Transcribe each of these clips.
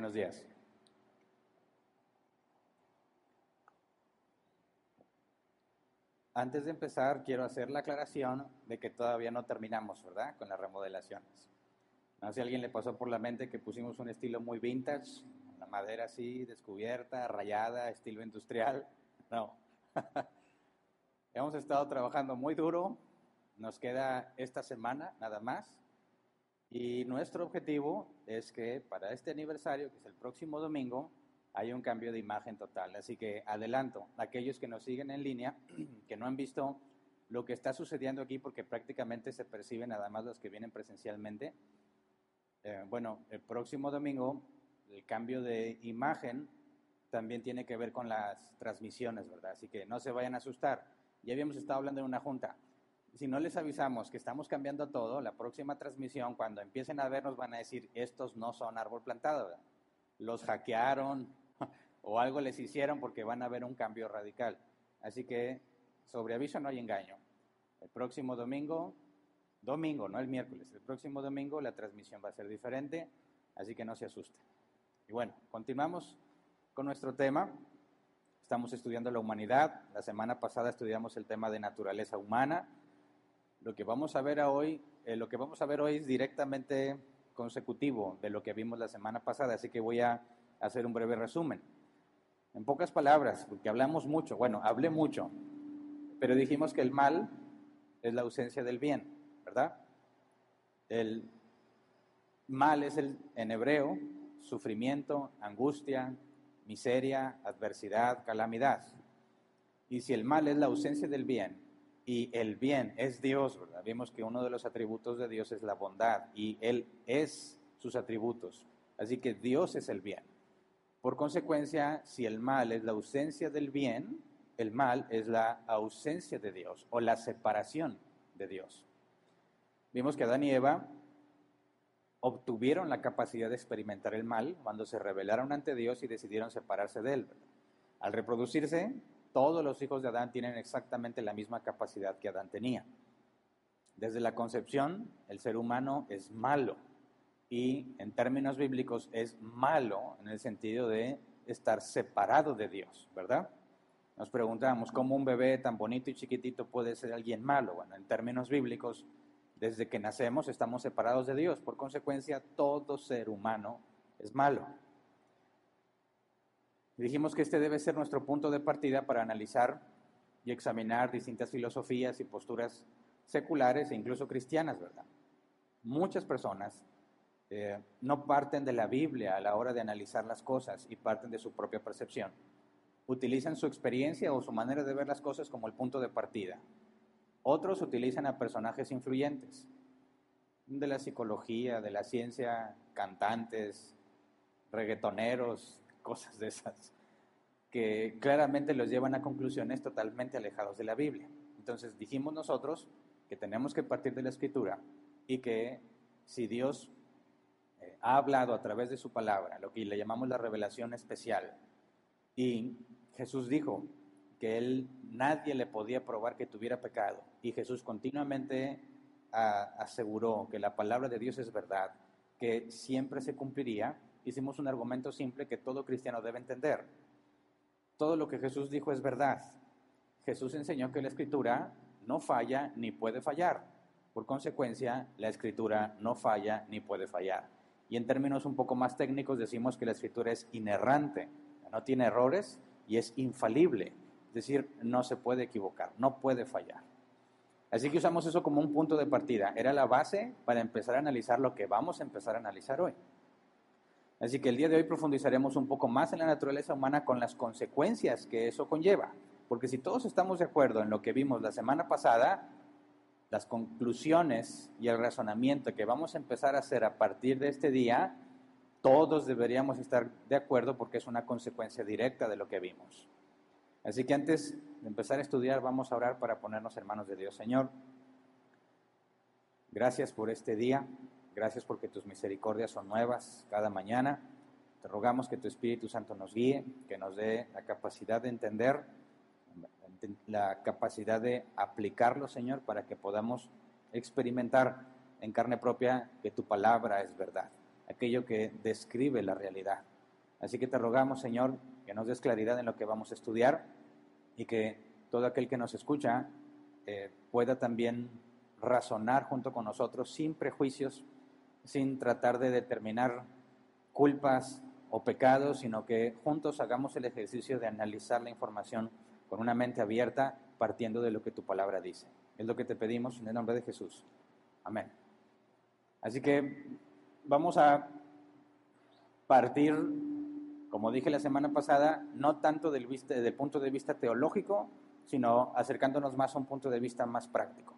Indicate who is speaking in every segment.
Speaker 1: Buenos días. Antes de empezar, quiero hacer la aclaración de que todavía no terminamos, ¿verdad? Con las remodelaciones. No sé si a alguien le pasó por la mente que pusimos un estilo muy vintage, la madera así, descubierta, rayada, estilo industrial. No. Hemos estado trabajando muy duro. Nos queda esta semana nada más. Y nuestro objetivo es que para este aniversario, que es el próximo domingo, hay un cambio de imagen total. Así que adelanto, aquellos que nos siguen en línea, que no han visto lo que está sucediendo aquí, porque prácticamente se perciben nada más los que vienen presencialmente. Eh, bueno, el próximo domingo, el cambio de imagen también tiene que ver con las transmisiones, ¿verdad? Así que no se vayan a asustar. Ya habíamos estado hablando en una junta. Si no les avisamos que estamos cambiando todo, la próxima transmisión, cuando empiecen a vernos, van a decir, estos no son árbol plantado, los hackearon, o algo les hicieron porque van a ver un cambio radical. Así que sobre aviso no hay engaño. El próximo domingo, domingo, no el miércoles, el próximo domingo la transmisión va a ser diferente, así que no se asusten. Y bueno, continuamos con nuestro tema. Estamos estudiando la humanidad. La semana pasada estudiamos el tema de naturaleza humana. Lo que vamos a ver hoy, eh, lo que vamos a ver hoy es directamente consecutivo de lo que vimos la semana pasada, así que voy a hacer un breve resumen. En pocas palabras, porque hablamos mucho, bueno, hablé mucho, pero dijimos que el mal es la ausencia del bien, ¿verdad? El mal es el, en hebreo, sufrimiento, angustia, miseria, adversidad, calamidad. Y si el mal es la ausencia del bien y el bien es Dios, ¿verdad? Vimos que uno de los atributos de Dios es la bondad y Él es sus atributos. Así que Dios es el bien. Por consecuencia, si el mal es la ausencia del bien, el mal es la ausencia de Dios o la separación de Dios. Vimos que Adán y Eva obtuvieron la capacidad de experimentar el mal cuando se rebelaron ante Dios y decidieron separarse de él. Al reproducirse, todos los hijos de Adán tienen exactamente la misma capacidad que Adán tenía. Desde la concepción, el ser humano es malo y en términos bíblicos es malo en el sentido de estar separado de Dios, ¿verdad? Nos preguntamos cómo un bebé tan bonito y chiquitito puede ser alguien malo. Bueno, en términos bíblicos, desde que nacemos estamos separados de Dios. Por consecuencia, todo ser humano es malo. Dijimos que este debe ser nuestro punto de partida para analizar y examinar distintas filosofías y posturas seculares e incluso cristianas, ¿verdad? Muchas personas eh, no parten de la Biblia a la hora de analizar las cosas y parten de su propia percepción. Utilizan su experiencia o su manera de ver las cosas como el punto de partida. Otros utilizan a personajes influyentes de la psicología, de la ciencia, cantantes, reggaetoneros, cosas de esas, que claramente los llevan a conclusiones totalmente alejados de la Biblia. Entonces dijimos nosotros que tenemos que partir de la escritura y que si Dios eh, ha hablado a través de su palabra, lo que le llamamos la revelación especial. Y Jesús dijo que él nadie le podía probar que tuviera pecado. Y Jesús continuamente aseguró que la palabra de Dios es verdad, que siempre se cumpliría. Hicimos un argumento simple que todo cristiano debe entender. Todo lo que Jesús dijo es verdad. Jesús enseñó que la escritura no falla ni puede fallar. Por consecuencia, la escritura no falla ni puede fallar. Y en términos un poco más técnicos decimos que la escritura es inerrante, no tiene errores y es infalible. Es decir, no se puede equivocar, no puede fallar. Así que usamos eso como un punto de partida. Era la base para empezar a analizar lo que vamos a empezar a analizar hoy. Así que el día de hoy profundizaremos un poco más en la naturaleza humana con las consecuencias que eso conlleva. Porque si todos estamos de acuerdo en lo que vimos la semana pasada, las conclusiones y el razonamiento que vamos a empezar a hacer a partir de este día, todos deberíamos estar de acuerdo porque es una consecuencia directa de lo que vimos. Así que antes de empezar a estudiar, vamos a orar para ponernos en manos de Dios. Señor, gracias por este día, gracias porque tus misericordias son nuevas cada mañana. Te rogamos que tu Espíritu Santo nos guíe, que nos dé la capacidad de entender la capacidad de aplicarlo, Señor, para que podamos experimentar en carne propia que tu palabra es verdad, aquello que describe la realidad. Así que te rogamos, Señor, que nos des claridad en lo que vamos a estudiar y que todo aquel que nos escucha eh, pueda también razonar junto con nosotros sin prejuicios, sin tratar de determinar culpas o pecados, sino que juntos hagamos el ejercicio de analizar la información con una mente abierta, partiendo de lo que tu palabra dice. Es lo que te pedimos en el nombre de Jesús. Amén. Así que vamos a partir, como dije la semana pasada, no tanto del, del punto de vista teológico, sino acercándonos más a un punto de vista más práctico.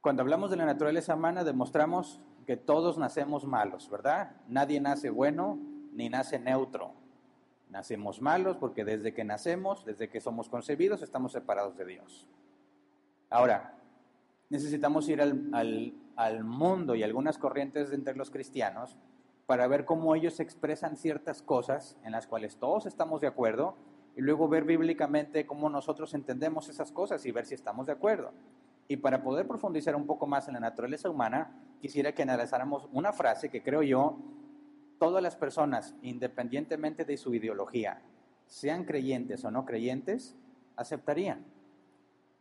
Speaker 1: Cuando hablamos de la naturaleza humana, demostramos que todos nacemos malos, ¿verdad? Nadie nace bueno ni nace neutro. Nacemos malos porque desde que nacemos, desde que somos concebidos, estamos separados de Dios. Ahora, necesitamos ir al, al mundo y algunas corrientes entre los cristianos para ver cómo ellos expresan ciertas cosas en las cuales todos estamos de acuerdo y luego ver bíblicamente cómo nosotros entendemos esas cosas y ver si estamos de acuerdo. Y para poder profundizar un poco más en la naturaleza humana, quisiera que analizáramos una frase que creo yo, todas las personas, independientemente de su ideología, sean creyentes o no creyentes, aceptarían.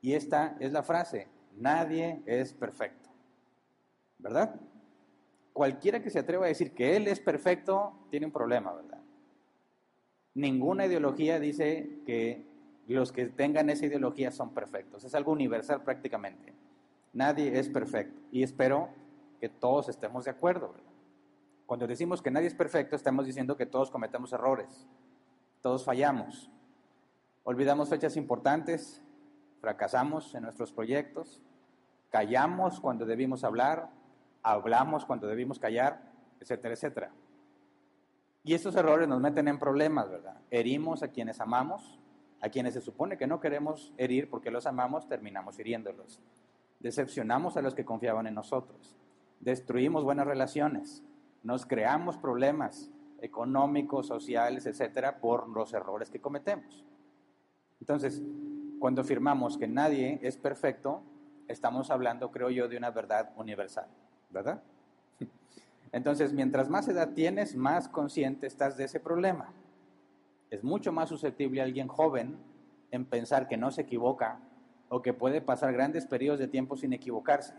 Speaker 1: Y esta es la frase, nadie es perfecto. ¿Verdad? Cualquiera que se atreva a decir que él es perfecto, tiene un problema, ¿verdad? Ninguna ideología dice que los que tengan esa ideología son perfectos. Es algo universal prácticamente. Nadie es perfecto. Y espero que todos estemos de acuerdo. Cuando decimos que nadie es perfecto, estamos diciendo que todos cometemos errores. Todos fallamos. Olvidamos fechas importantes, fracasamos en nuestros proyectos, callamos cuando debimos hablar, hablamos cuando debimos callar, etcétera, etcétera. Y estos errores nos meten en problemas, ¿verdad? Herimos a quienes amamos, a quienes se supone que no queremos herir porque los amamos, terminamos hiriéndolos. Decepcionamos a los que confiaban en nosotros. Destruimos buenas relaciones. Nos creamos problemas económicos, sociales, etcétera, por los errores que cometemos. Entonces, cuando afirmamos que nadie es perfecto, estamos hablando, creo yo, de una verdad universal, ¿verdad? Entonces, mientras más edad tienes, más consciente estás de ese problema es mucho más susceptible alguien joven en pensar que no se equivoca o que puede pasar grandes periodos de tiempo sin equivocarse.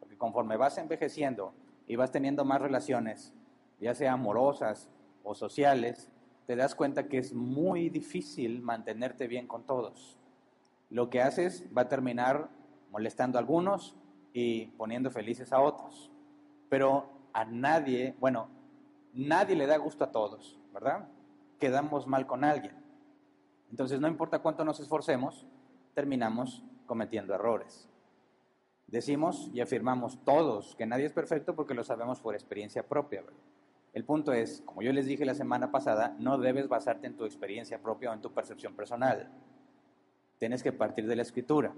Speaker 1: Porque conforme vas envejeciendo y vas teniendo más relaciones, ya sea amorosas o sociales, te das cuenta que es muy difícil mantenerte bien con todos. Lo que haces va a terminar molestando a algunos y poniendo felices a otros. Pero a nadie, bueno, nadie le da gusto a todos, ¿verdad? Quedamos mal con alguien. Entonces, no importa cuánto nos esforcemos, terminamos cometiendo errores. Decimos y afirmamos todos que nadie es perfecto porque lo sabemos por experiencia propia. El punto es, como yo les dije la semana pasada, no debes basarte en tu experiencia propia o en tu percepción personal. Tienes que partir de la escritura.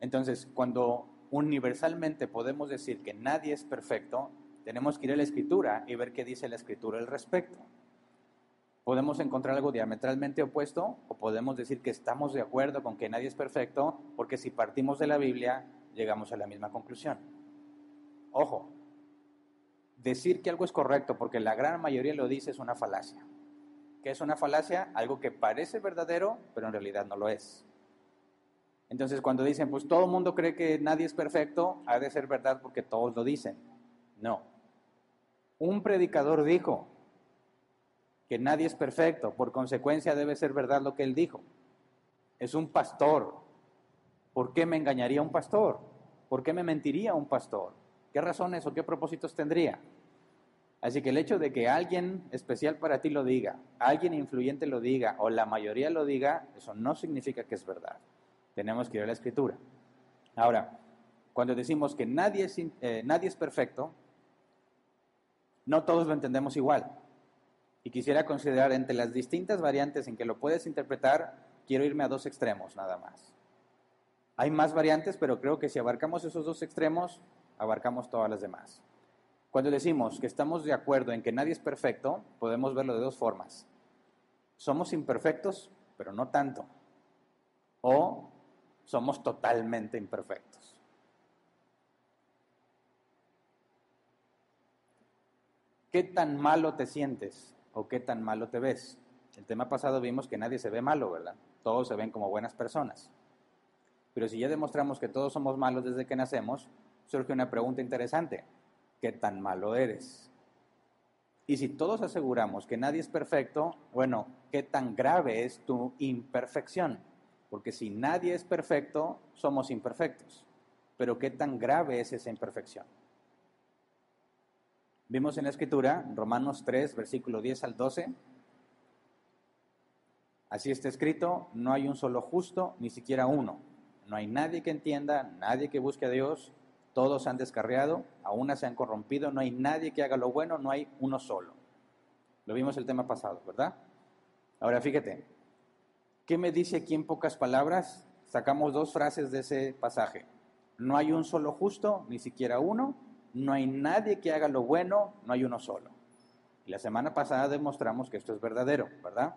Speaker 1: Entonces, cuando universalmente podemos decir que nadie es perfecto, tenemos que ir a la escritura y ver qué dice la escritura al respecto podemos encontrar algo diametralmente opuesto o podemos decir que estamos de acuerdo con que nadie es perfecto porque si partimos de la Biblia llegamos a la misma conclusión. Ojo, decir que algo es correcto porque la gran mayoría lo dice es una falacia. ¿Qué es una falacia? Algo que parece verdadero, pero en realidad no lo es. Entonces cuando dicen, pues todo el mundo cree que nadie es perfecto, ha de ser verdad porque todos lo dicen. No. Un predicador dijo, que nadie es perfecto, por consecuencia debe ser verdad lo que él dijo. Es un pastor. ¿Por qué me engañaría un pastor? ¿Por qué me mentiría un pastor? ¿Qué razones o qué propósitos tendría? Así que el hecho de que alguien especial para ti lo diga, alguien influyente lo diga o la mayoría lo diga, eso no significa que es verdad. Tenemos que ir a la escritura. Ahora, cuando decimos que nadie es, eh, nadie es perfecto, no todos lo entendemos igual. Y quisiera considerar entre las distintas variantes en que lo puedes interpretar, quiero irme a dos extremos nada más. Hay más variantes, pero creo que si abarcamos esos dos extremos, abarcamos todas las demás. Cuando decimos que estamos de acuerdo en que nadie es perfecto, podemos verlo de dos formas. Somos imperfectos, pero no tanto. O somos totalmente imperfectos. ¿Qué tan malo te sientes o qué tan malo te ves? El tema pasado vimos que nadie se ve malo, ¿verdad? Todos se ven como buenas personas. Pero si ya demostramos que todos somos malos desde que nacemos, surge una pregunta interesante. ¿Qué tan malo eres? Y si todos aseguramos que nadie es perfecto, bueno, ¿qué tan grave es tu imperfección? Porque si nadie es perfecto, somos imperfectos. Pero ¿qué tan grave es esa imperfección? Vimos en la escritura, Romanos 3, versículo 10 al 12, así está escrito, no hay un solo justo, ni siquiera uno. No hay nadie que entienda, nadie que busque a Dios, todos han descarriado, aún se han corrompido, no hay nadie que haga lo bueno, no hay uno solo. Lo vimos el tema pasado, ¿verdad? Ahora fíjate, ¿qué me dice aquí en pocas palabras? Sacamos dos frases de ese pasaje. No hay un solo justo, ni siquiera uno. No hay nadie que haga lo bueno, no hay uno solo. Y la semana pasada demostramos que esto es verdadero, ¿verdad?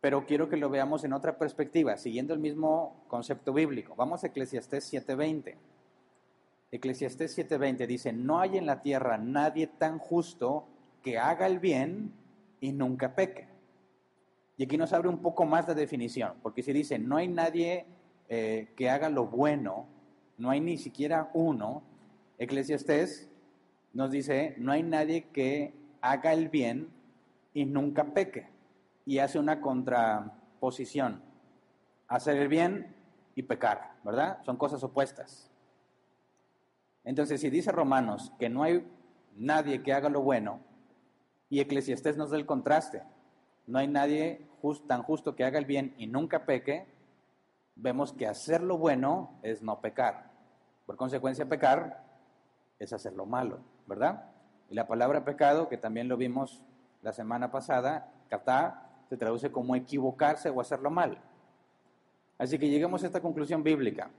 Speaker 1: Pero quiero que lo veamos en otra perspectiva, siguiendo el mismo concepto bíblico. Vamos a Eclesiastés 7:20. Eclesiastés 7:20 dice, no hay en la tierra nadie tan justo que haga el bien y nunca peque. Y aquí nos abre un poco más la definición, porque si dice, no hay nadie eh, que haga lo bueno, no hay ni siquiera uno, Eclesiastés nos dice, no hay nadie que haga el bien y nunca peque. Y hace una contraposición, hacer el bien y pecar, ¿verdad? Son cosas opuestas. Entonces, si dice Romanos que no hay nadie que haga lo bueno, y Eclesiastés nos da el contraste, no hay nadie tan justo que haga el bien y nunca peque, vemos que hacer lo bueno es no pecar. Por consecuencia, pecar es hacer lo malo, ¿verdad? Y la palabra pecado, que también lo vimos la semana pasada, kata, se traduce como equivocarse o hacerlo mal. Así que llegamos a esta conclusión bíblica.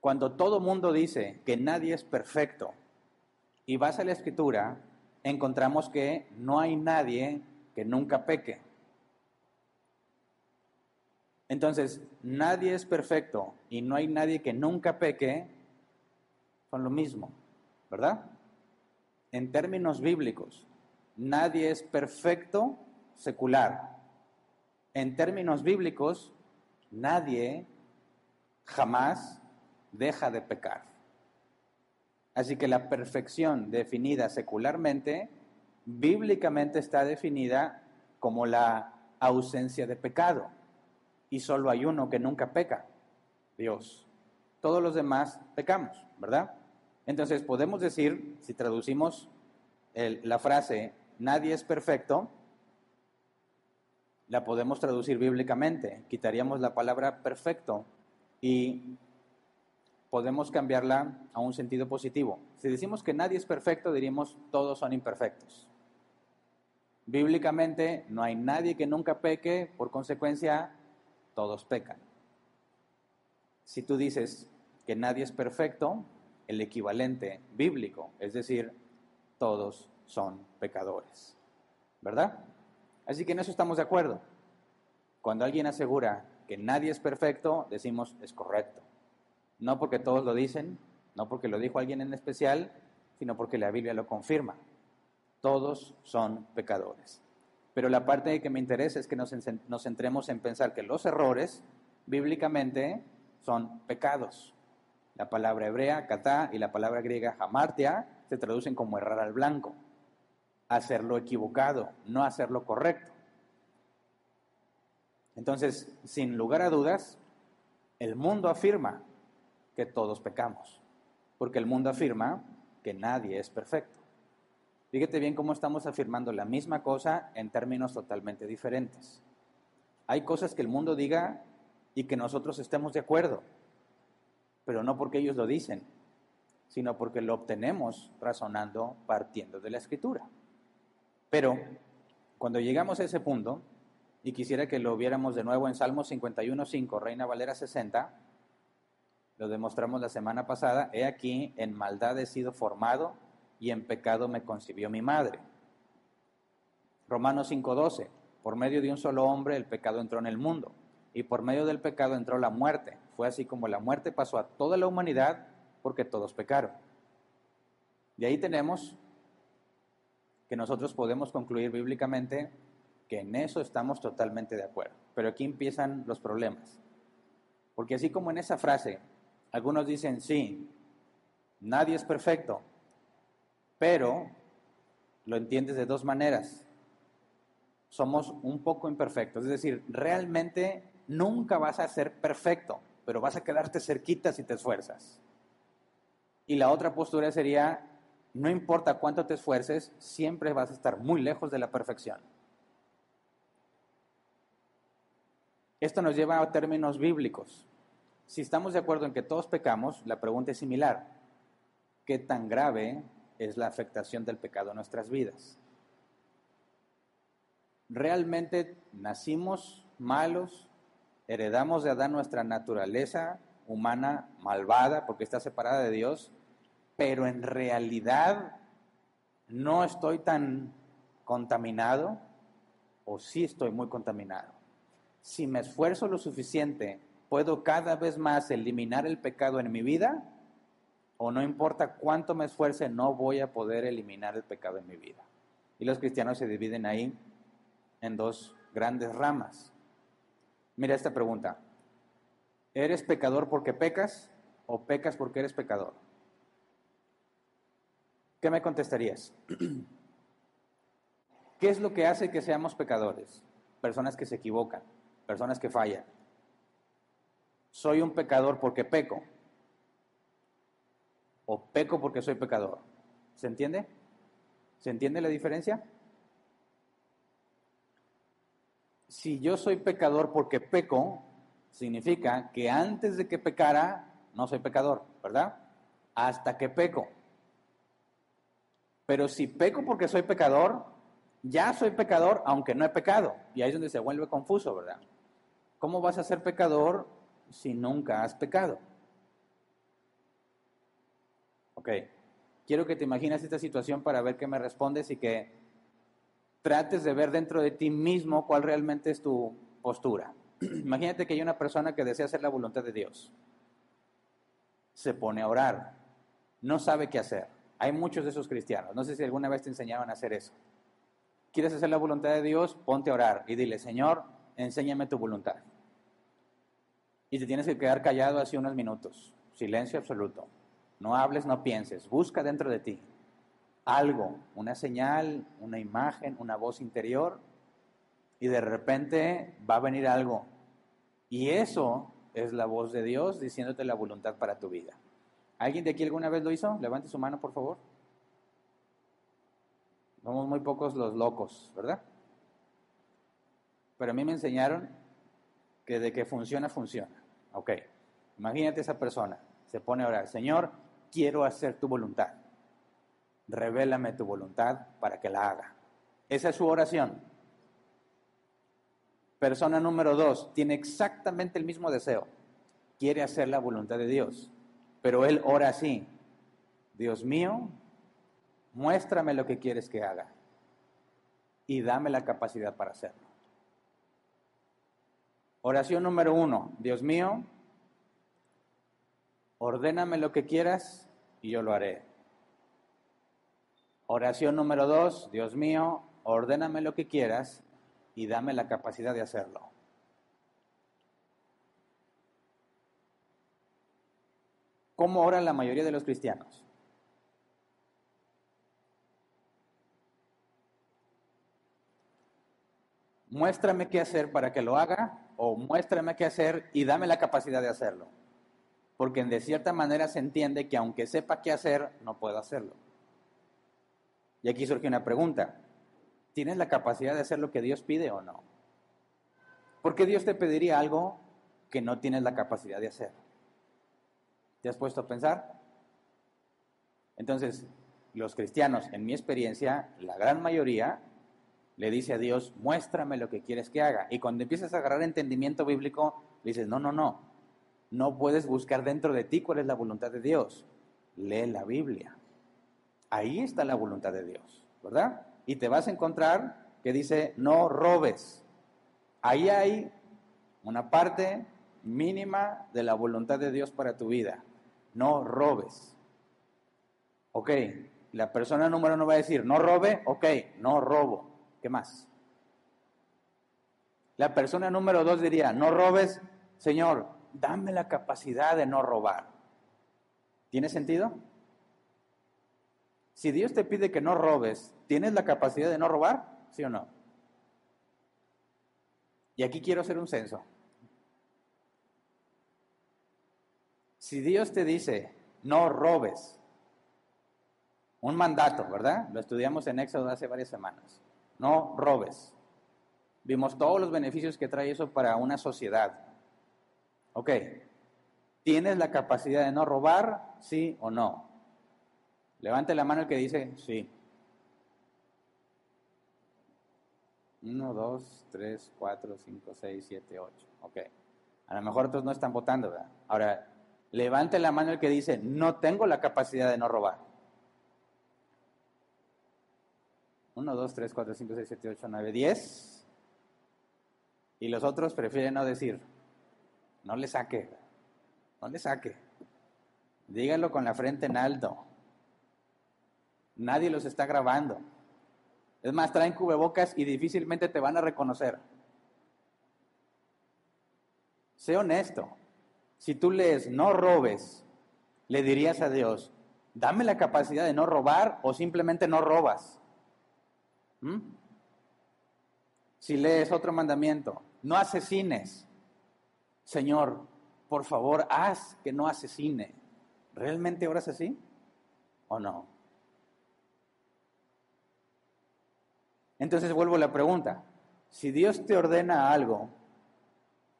Speaker 1: Cuando todo mundo dice que nadie es perfecto y vas a la escritura, encontramos que no hay nadie que nunca peque. Entonces, nadie es perfecto y no hay nadie que nunca peque, son lo mismo, ¿verdad? En términos bíblicos, nadie es perfecto secular. En términos bíblicos, nadie jamás deja de pecar. Así que la perfección definida secularmente, bíblicamente está definida como la ausencia de pecado. Y solo hay uno que nunca peca, Dios. Todos los demás pecamos, ¿verdad? Entonces podemos decir, si traducimos la frase, nadie es perfecto, la podemos traducir bíblicamente. Quitaríamos la palabra perfecto y podemos cambiarla a un sentido positivo. Si decimos que nadie es perfecto, diríamos todos son imperfectos. Bíblicamente no hay nadie que nunca peque, por consecuencia todos pecan. Si tú dices que nadie es perfecto, el equivalente bíblico, es decir, todos son pecadores. ¿Verdad? Así que en eso estamos de acuerdo. Cuando alguien asegura que nadie es perfecto, decimos es correcto. No porque todos lo dicen, no porque lo dijo alguien en especial, sino porque la Biblia lo confirma. Todos son pecadores. Pero la parte que me interesa es que nos, centremos en pensar que los errores, bíblicamente, son pecados. La palabra hebrea, kata, y la palabra griega hamartia, se traducen como errar al blanco, hacerlo equivocado, no hacerlo correcto. Entonces, sin lugar a dudas, el mundo afirma que todos pecamos, porque el mundo afirma que nadie es perfecto. Fíjate bien cómo estamos afirmando la misma cosa en términos totalmente diferentes. Hay cosas que el mundo diga y que nosotros estemos de acuerdo, pero no porque ellos lo dicen, sino porque lo obtenemos razonando partiendo de la escritura. Pero cuando llegamos a ese punto, y quisiera que lo viéramos de nuevo en Salmo 51.5, Reina Valera 60, lo demostramos la semana pasada, he aquí, en maldad he sido formado y en pecado me concibió mi madre. Romanos 5:12, por medio de un solo hombre el pecado entró en el mundo y por medio del pecado entró la muerte. Fue así como la muerte pasó a toda la humanidad porque todos pecaron. De ahí tenemos que nosotros podemos concluir bíblicamente que en eso estamos totalmente de acuerdo. Pero aquí empiezan los problemas. Porque así como en esa frase, algunos dicen, sí, nadie es perfecto, pero lo entiendes de dos maneras. Somos un poco imperfectos, es decir, realmente nunca vas a ser perfecto, pero vas a quedarte cerquita si te esfuerzas. Y la otra postura sería, no importa cuánto te esfuerces, siempre vas a estar muy lejos de la perfección. Esto nos lleva a términos bíblicos. Si estamos de acuerdo en que todos pecamos, la pregunta es similar. ¿Qué tan grave es la afectación del pecado en nuestras vidas? ¿Realmente nacimos malos? ¿Heredamos de Adán nuestra naturaleza humana malvada porque está separada de Dios? Pero en realidad no estoy tan contaminado o sí estoy muy contaminado si me esfuerzo lo suficiente, puedo cada vez más eliminar el pecado en mi vida, o no importa cuánto me esfuerce, no voy a poder eliminar el pecado en mi vida. Y los cristianos se dividen ahí en dos grandes ramas. Mira esta pregunta. ¿Eres pecador porque pecas o pecas porque eres pecador? ¿Qué me contestarías? ¿Qué es lo que hace que seamos pecadores? Personas que se equivocan personas que fallan. Soy un pecador porque peco. O peco porque soy pecador. ¿Se entiende? ¿Se entiende la diferencia? Si yo soy pecador porque peco, significa que antes de que pecara, no soy pecador, ¿verdad? Hasta que peco. Pero si peco porque soy pecador, ya soy pecador aunque no he pecado. Y ahí es donde se vuelve confuso, ¿verdad? ¿Cómo vas a ser pecador si nunca has pecado? Ok, quiero que te imagines esta situación para ver qué me respondes y que trates de ver dentro de ti mismo cuál realmente es tu postura. Imagínate que hay una persona que desea hacer la voluntad de Dios. Se pone a orar. No sabe qué hacer. Hay muchos de esos cristianos. No sé si alguna vez te enseñaban a hacer eso. ¿Quieres hacer la voluntad de Dios? Ponte a orar y dile, Señor, enséñame tu voluntad. Y te tienes que quedar callado así unos minutos, silencio absoluto. No hables, no pienses, busca dentro de ti algo, una señal, una imagen, una voz interior, y de repente va a venir algo. Y eso es la voz de Dios diciéndote la voluntad para tu vida. ¿Alguien de aquí alguna vez lo hizo? Levante su mano, por favor. Somos muy pocos los locos, ¿verdad? Pero a mí me enseñaron que de que funciona, funciona. Ok, imagínate esa persona, se pone a orar, Señor, quiero hacer tu voluntad. Revélame tu voluntad para que la haga. Esa es su oración. Persona número dos, tiene exactamente el mismo deseo. Quiere hacer la voluntad de Dios. Pero él ora así. Dios mío, muéstrame lo que quieres que haga. Y dame la capacidad para hacerlo. Oración número uno, Dios mío, ordéname lo que quieras y yo lo haré. Oración número dos, Dios mío, ordéname lo que quieras y dame la capacidad de hacerlo. ¿Cómo oran la mayoría de los cristianos? Muéstrame qué hacer para que lo haga o muéstrame qué hacer y dame la capacidad de hacerlo. Porque de cierta manera se entiende que aunque sepa qué hacer, no puedo hacerlo. Y aquí surge una pregunta. ¿Tienes la capacidad de hacer lo que Dios pide o no? ¿Por qué Dios te pediría algo que no tienes la capacidad de hacer? ¿Te has puesto a pensar? Entonces, los cristianos, en mi experiencia, la gran mayoría le dice a Dios, muéstrame lo que quieres que haga. Y cuando empiezas a agarrar entendimiento bíblico, le dices, no, no, no, no puedes buscar dentro de ti cuál es la voluntad de Dios. Lee la Biblia. Ahí está la voluntad de Dios, ¿verdad? Y te vas a encontrar que dice, no robes. Ahí hay una parte mínima de la voluntad de Dios para tu vida. No robes. Ok, La persona número uno va a decir, no robe, ok, no robo. ¿Qué más? La persona número dos diría, no robes, Señor, dame la capacidad de no robar. ¿Tiene sentido? Si Dios te pide que no robes, ¿tienes la capacidad de no robar? ¿Sí o no? Y aquí quiero hacer un censo. Si Dios te dice, no robes, un mandato, ¿verdad? Lo estudiamos en Éxodo hace varias semanas. No robes. Vimos todos los beneficios que trae eso para una sociedad. Ok, ¿tienes la capacidad de no robar? Sí o no. Levante la mano el que dice sí. Uno, dos, tres, cuatro, cinco, seis, siete, ocho. Ok. A lo mejor otros no están votando, ¿verdad? Ahora, levante la mano el que dice no tengo la capacidad de no robar. Uno, dos, tres, cuatro, cinco, seis, siete, ocho, nueve, diez. Y los otros prefieren no decir. No le saque. No le saque. Díganlo con la frente en alto. Nadie los está grabando. Es más, traen cubrebocas y difícilmente te van a reconocer. Sé honesto. Si tú lees no robes, le dirías a Dios, dame la capacidad de no robar o simplemente no robas. ¿Mm? Si lees otro mandamiento, no asesines. Señor, por favor, haz que no asesine. ¿Realmente oras así o no? Entonces vuelvo a la pregunta. Si Dios te ordena algo,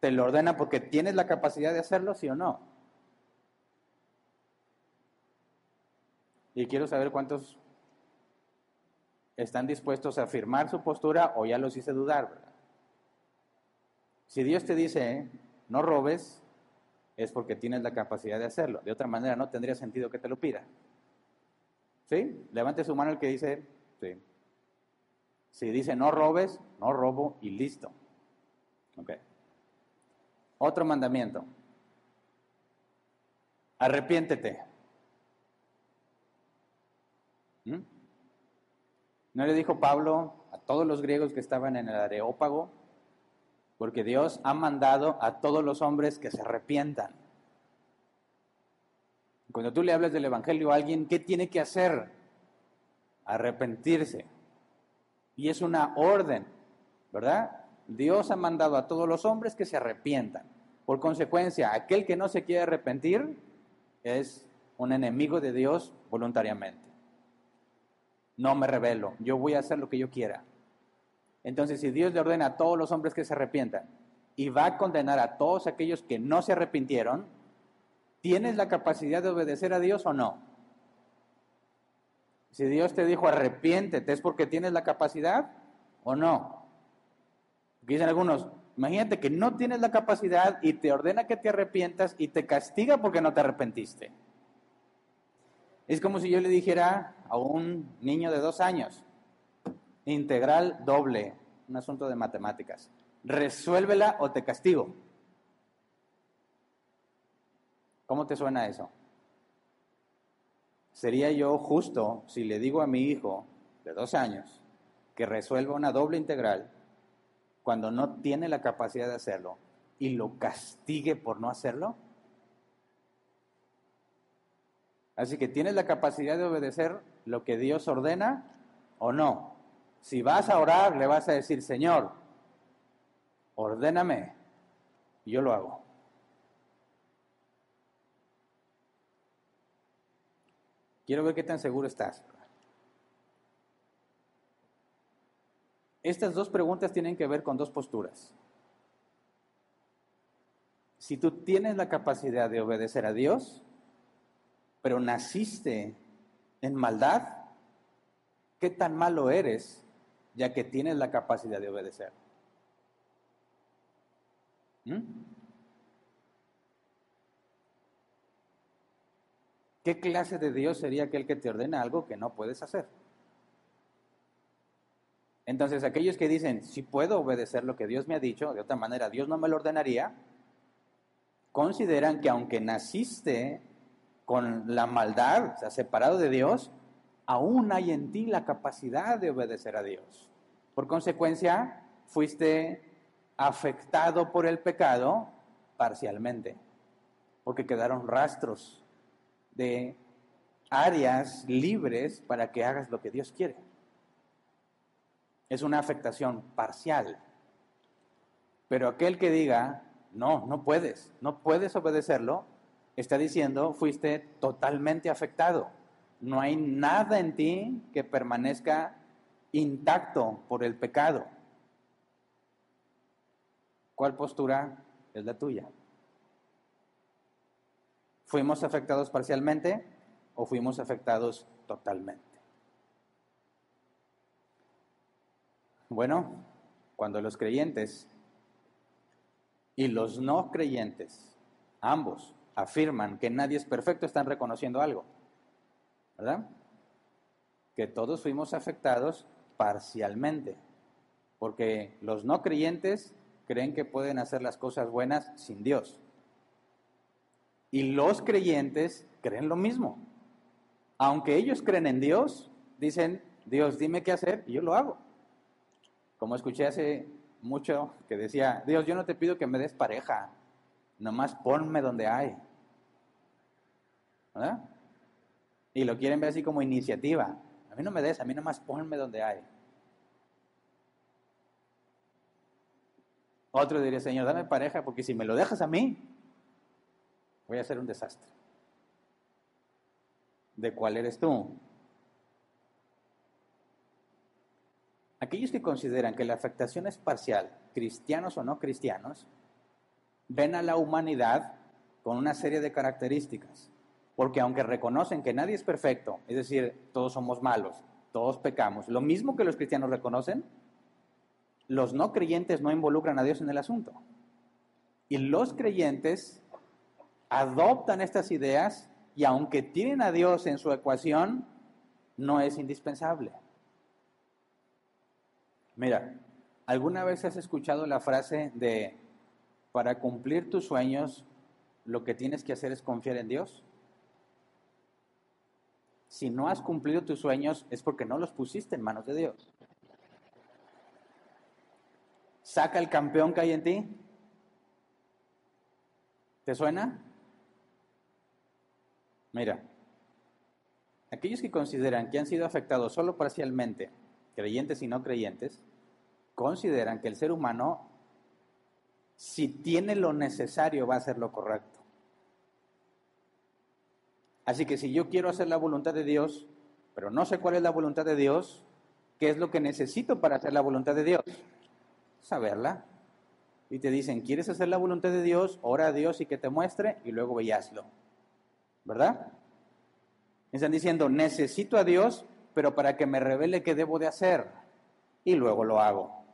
Speaker 1: ¿te lo ordena porque tienes la capacidad de hacerlo, sí o no? Y quiero saber cuántos están dispuestos a afirmar su postura o ya los hice dudar. Si Dios te dice, no robes, es porque tienes la capacidad de hacerlo. De otra manera no tendría sentido que te lo pida. ¿Sí? Levante su mano el que dice, sí. Si dice no robes, no robo y listo. Ok. Otro mandamiento. Arrepiéntete. ¿Mm? ¿No le dijo Pablo a todos los griegos que estaban en el Areópago? Porque Dios ha mandado a todos los hombres que se arrepientan. Cuando tú le hablas del Evangelio a alguien, ¿qué tiene que hacer? Arrepentirse. Y es una orden, ¿verdad? Dios ha mandado a todos los hombres que se arrepientan. Por consecuencia, aquel que no se quiere arrepentir es un enemigo de Dios voluntariamente. No me revelo, yo voy a hacer lo que yo quiera. Entonces, si Dios le ordena a todos los hombres que se arrepientan y va a condenar a todos aquellos que no se arrepintieron, ¿tienes la capacidad de obedecer a Dios o no? Si Dios te dijo arrepiéntete, ¿es porque tienes la capacidad o no? dicen algunos, imagínate que no tienes la capacidad y te ordena que te arrepientas y te castiga porque no te arrepentiste. Es como si yo le dijera a un niño de dos años, integral doble, un asunto de matemáticas, resuélvela o te castigo. ¿Cómo te suena eso? ¿Sería yo justo si le digo a mi hijo de dos años que resuelva una doble integral cuando no tiene la capacidad de hacerlo y lo castigue por no hacerlo? Así que tienes la capacidad de obedecer lo que Dios ordena o no. Si vas a orar, le vas a decir, Señor, ordéname, yo lo hago. Quiero ver qué tan seguro estás. Estas dos preguntas tienen que ver con dos posturas. Si tú tienes la capacidad de obedecer a Dios, pero naciste en maldad, ¿qué tan malo eres ya que tienes la capacidad de obedecer? ¿Mm? ¿Qué clase de Dios sería aquel que te ordena algo que no puedes hacer? Entonces, aquellos que dicen, si puedo obedecer lo que Dios me ha dicho, de otra manera Dios no me lo ordenaría, consideran que aunque naciste con la maldad, o sea, separado de Dios, aún hay en ti la capacidad de obedecer a Dios. Por consecuencia, fuiste afectado por el pecado parcialmente, porque quedaron rastros de áreas libres para que hagas lo que Dios quiere. Es una afectación parcial. Pero aquel que diga, no, no puedes, no puedes obedecerlo, está diciendo, fuiste totalmente afectado. No hay nada en ti que permanezca intacto por el pecado. ¿Cuál postura es la tuya? ¿Fuimos afectados parcialmente o fuimos afectados totalmente? Bueno, cuando los creyentes y los no creyentes, ambos, afirman que nadie es perfecto, están reconociendo algo, ¿verdad? Que todos fuimos afectados parcialmente, porque los no creyentes creen que pueden hacer las cosas buenas sin Dios. Y los creyentes creen lo mismo. Aunque ellos creen en Dios, dicen, Dios, dime qué hacer y yo lo hago. Como escuché hace mucho que decía, Dios, yo no te pido que me des pareja, nomás ponme donde hay. ¿Verdad? Y lo quieren ver así como iniciativa. A mí no me des, a mí nomás ponme donde hay. Otro diría, Señor, dame pareja porque si me lo dejas a mí, voy a hacer un desastre. ¿De cuál eres tú? Aquellos que consideran que la afectación es parcial, cristianos o no cristianos, ven a la humanidad con una serie de características. Porque aunque reconocen que nadie es perfecto, es decir, todos somos malos, todos pecamos, lo mismo que los cristianos reconocen, los no creyentes no involucran a Dios en el asunto. Y los creyentes adoptan estas ideas y aunque tienen a Dios en su ecuación, no es indispensable. Mira, ¿alguna vez has escuchado la frase de, para cumplir tus sueños, lo que tienes que hacer es confiar en Dios? Si no has cumplido tus sueños es porque no los pusiste en manos de Dios saca el campeón que hay en ti. ¿Te suena? Mira, aquellos que consideran que han sido afectados solo parcialmente, creyentes y no creyentes, consideran que el ser humano, si tiene lo necesario, va a hacer lo correcto. Así que si yo quiero hacer la voluntad de Dios, pero no sé cuál es la voluntad de Dios, ¿qué es lo que necesito para hacer la voluntad de Dios? saberla. Y te dicen, ¿quieres hacer la voluntad de Dios? Ora a Dios y que te muestre y luego veíaslo. ¿Verdad? Están diciendo, necesito a Dios, pero para que me revele qué debo de hacer. Y luego lo hago.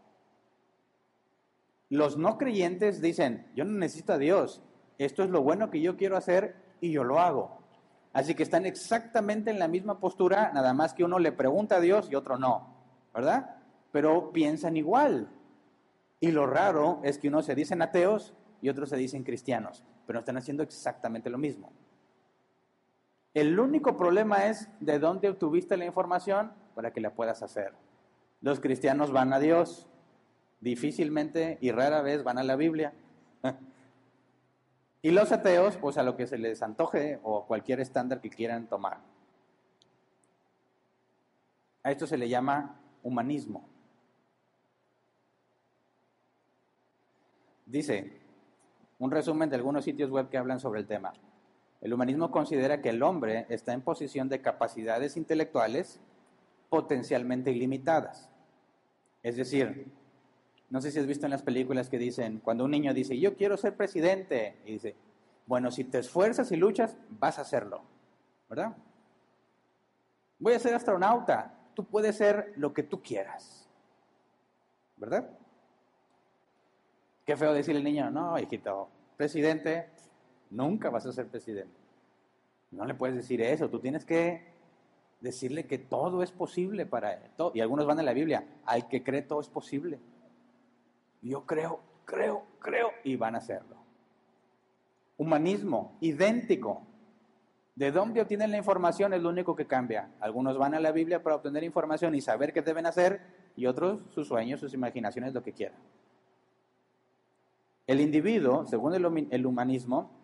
Speaker 1: Los no creyentes dicen, yo no necesito a Dios. Esto es lo bueno que yo quiero hacer y yo lo hago. Así que están exactamente en la misma postura, nada más que uno le pregunta a Dios y otro no. ¿Verdad? Pero piensan igual. Y lo raro es que unos se dicen ateos y otros se dicen cristianos, pero están haciendo exactamente lo mismo. El único problema es de dónde obtuviste la información para que la puedas hacer. Los cristianos van a Dios, difícilmente y rara vez van a la Biblia. y los ateos, pues a lo que se les antoje o cualquier estándar que quieran tomar. A esto se le llama humanismo. Dice, un resumen de algunos sitios web que hablan sobre el tema. El humanismo considera que el hombre está en posición de capacidades intelectuales potencialmente ilimitadas. Es decir, no sé si has visto en las películas que dicen, cuando un niño dice, yo quiero ser presidente, y dice, bueno, si te esfuerzas y luchas, vas a hacerlo, ¿verdad? Voy a ser astronauta, tú puedes ser lo que tú quieras, ¿verdad? Qué feo decirle al niño, no, hijito, presidente, nunca vas a ser presidente. No le puedes decir eso, tú tienes que decirle que todo es posible para él. Y algunos van a la Biblia, al que cree todo es posible. Yo creo, creo, creo, y van a hacerlo. Humanismo, idéntico. ¿De dónde obtienen la información? Es lo único que cambia. Algunos van a la Biblia para obtener información y saber qué deben hacer, y otros sus sueños, sus imaginaciones, lo que quieran. El individuo, según el humanismo,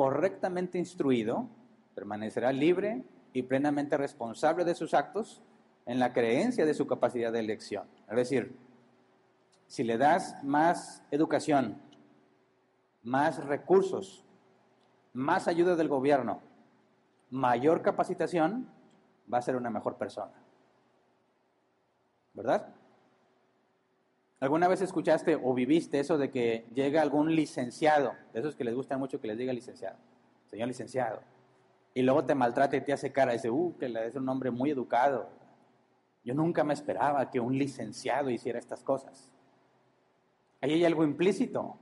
Speaker 1: correctamente instruido, permanecerá libre y plenamente responsable de sus actos en la creencia de su capacidad de elección. Es decir, si le das más educación, más recursos, más ayuda del gobierno, mayor capacitación, va a ser una mejor persona. ¿Verdad? ¿Alguna vez escuchaste o viviste eso de que llega algún licenciado, de esos que les gusta mucho que les diga licenciado, señor licenciado, y luego te maltrata y te hace cara y dice, uh, que es un hombre muy educado. Yo nunca me esperaba que un licenciado hiciera estas cosas. Ahí hay algo implícito,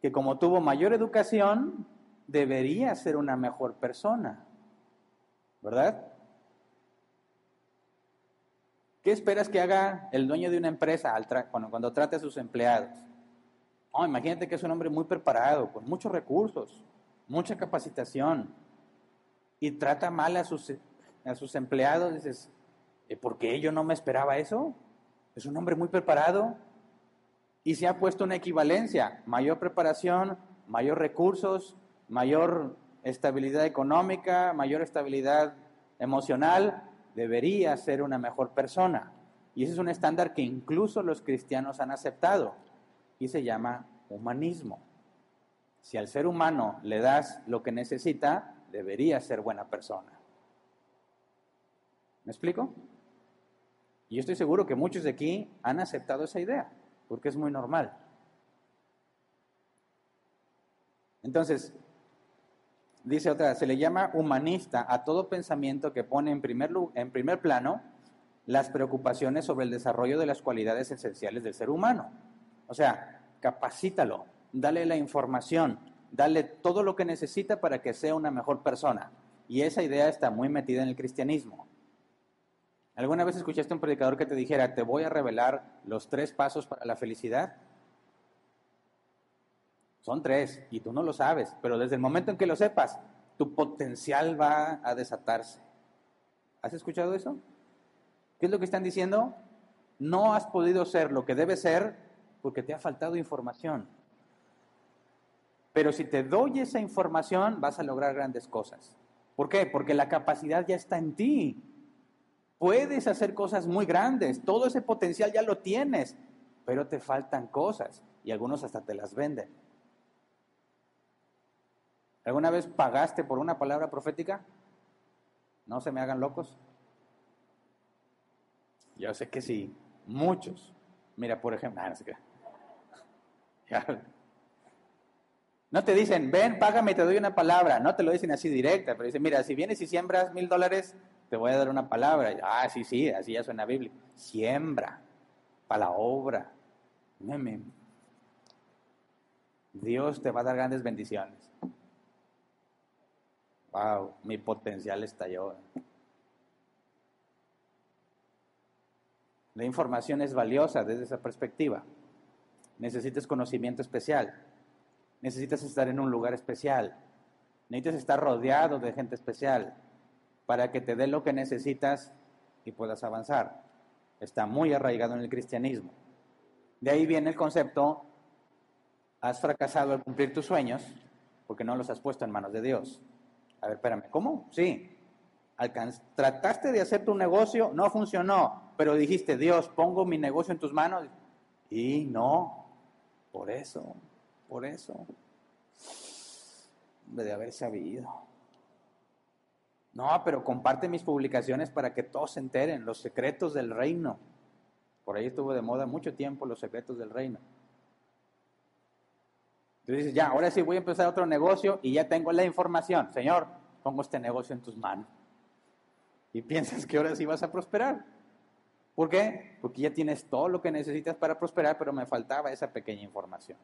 Speaker 1: que como tuvo mayor educación, debería ser una mejor persona. ¿Verdad? ¿Qué esperas que haga el dueño de una empresa cuando, cuando trate a sus empleados? Oh, imagínate que es un hombre muy preparado, con muchos recursos, mucha capacitación, y trata mal a sus, a sus empleados. Dices, ¿por qué yo no me esperaba eso? Es un hombre muy preparado y se ha puesto una equivalencia, mayor preparación, mayor recursos, mayor estabilidad económica, mayor estabilidad emocional, debería ser una mejor persona. Y ese es un estándar que incluso los cristianos han aceptado y se llama humanismo. Si al ser humano le das lo que necesita, debería ser buena persona. ¿Me explico? Y yo estoy seguro que muchos de aquí han aceptado esa idea, porque es muy normal. Entonces, dice otra, se le llama humanista a todo pensamiento que pone en primer, en primer plano las preocupaciones sobre el desarrollo de las cualidades esenciales del ser humano. O sea, capacítalo, dale la información, dale todo lo que necesita para que sea una mejor persona. Y esa idea está muy metida en el cristianismo. ¿Alguna vez escuchaste a un predicador que te dijera, te voy a revelar los tres pasos para la felicidad? Son tres y tú no lo sabes, pero desde el momento en que lo sepas, tu potencial va a desatarse. ¿Has escuchado eso? ¿Qué es lo que están diciendo? No has podido ser lo que debes ser porque te ha faltado información. Pero si te doy esa información, vas a lograr grandes cosas. ¿Por qué? Porque la capacidad ya está en ti. Puedes hacer cosas muy grandes, todo ese potencial ya lo tienes, pero te faltan cosas y algunos hasta te las venden. ¿Alguna vez pagaste por una palabra profética? No se me hagan locos. Yo sé que sí, muchos. Mira, por ejemplo, ah, no, te dicen, ven, págame te doy una palabra. No te lo dicen así directa, pero dicen, mira, si vienes y siembras mil dólares, te voy a dar una palabra. Ah, sí, sí, así ya suena Biblia. Siembra para la obra. Dios te va a dar grandes bendiciones wow, mi potencial estalló. La información es valiosa desde esa perspectiva. Necesitas conocimiento especial. Necesitas estar en un lugar especial. Necesitas estar rodeado de gente especial para que te dé lo que necesitas y puedas avanzar. Está muy arraigado en el cristianismo. De ahí viene el concepto, has fracasado al cumplir tus sueños porque no los has puesto en manos de Dios. A ver, espérame, ¿cómo? Sí. trataste de hacer tu negocio, no funcionó, pero dijiste, Dios, pongo mi negocio en tus manos. Y no, por eso, por eso. De haber sabido. No, pero comparte mis publicaciones para que todos se enteren, los secretos del reino. Por ahí estuvo de moda mucho tiempo los secretos del reino. Tú dices, ya, ahora sí voy a empezar otro negocio y ya tengo la información. Señor, pongo este negocio en tus manos. Y piensas que ahora sí vas a prosperar. ¿Por qué? Porque ya tienes todo lo que necesitas para prosperar, pero me faltaba esa pequeña información.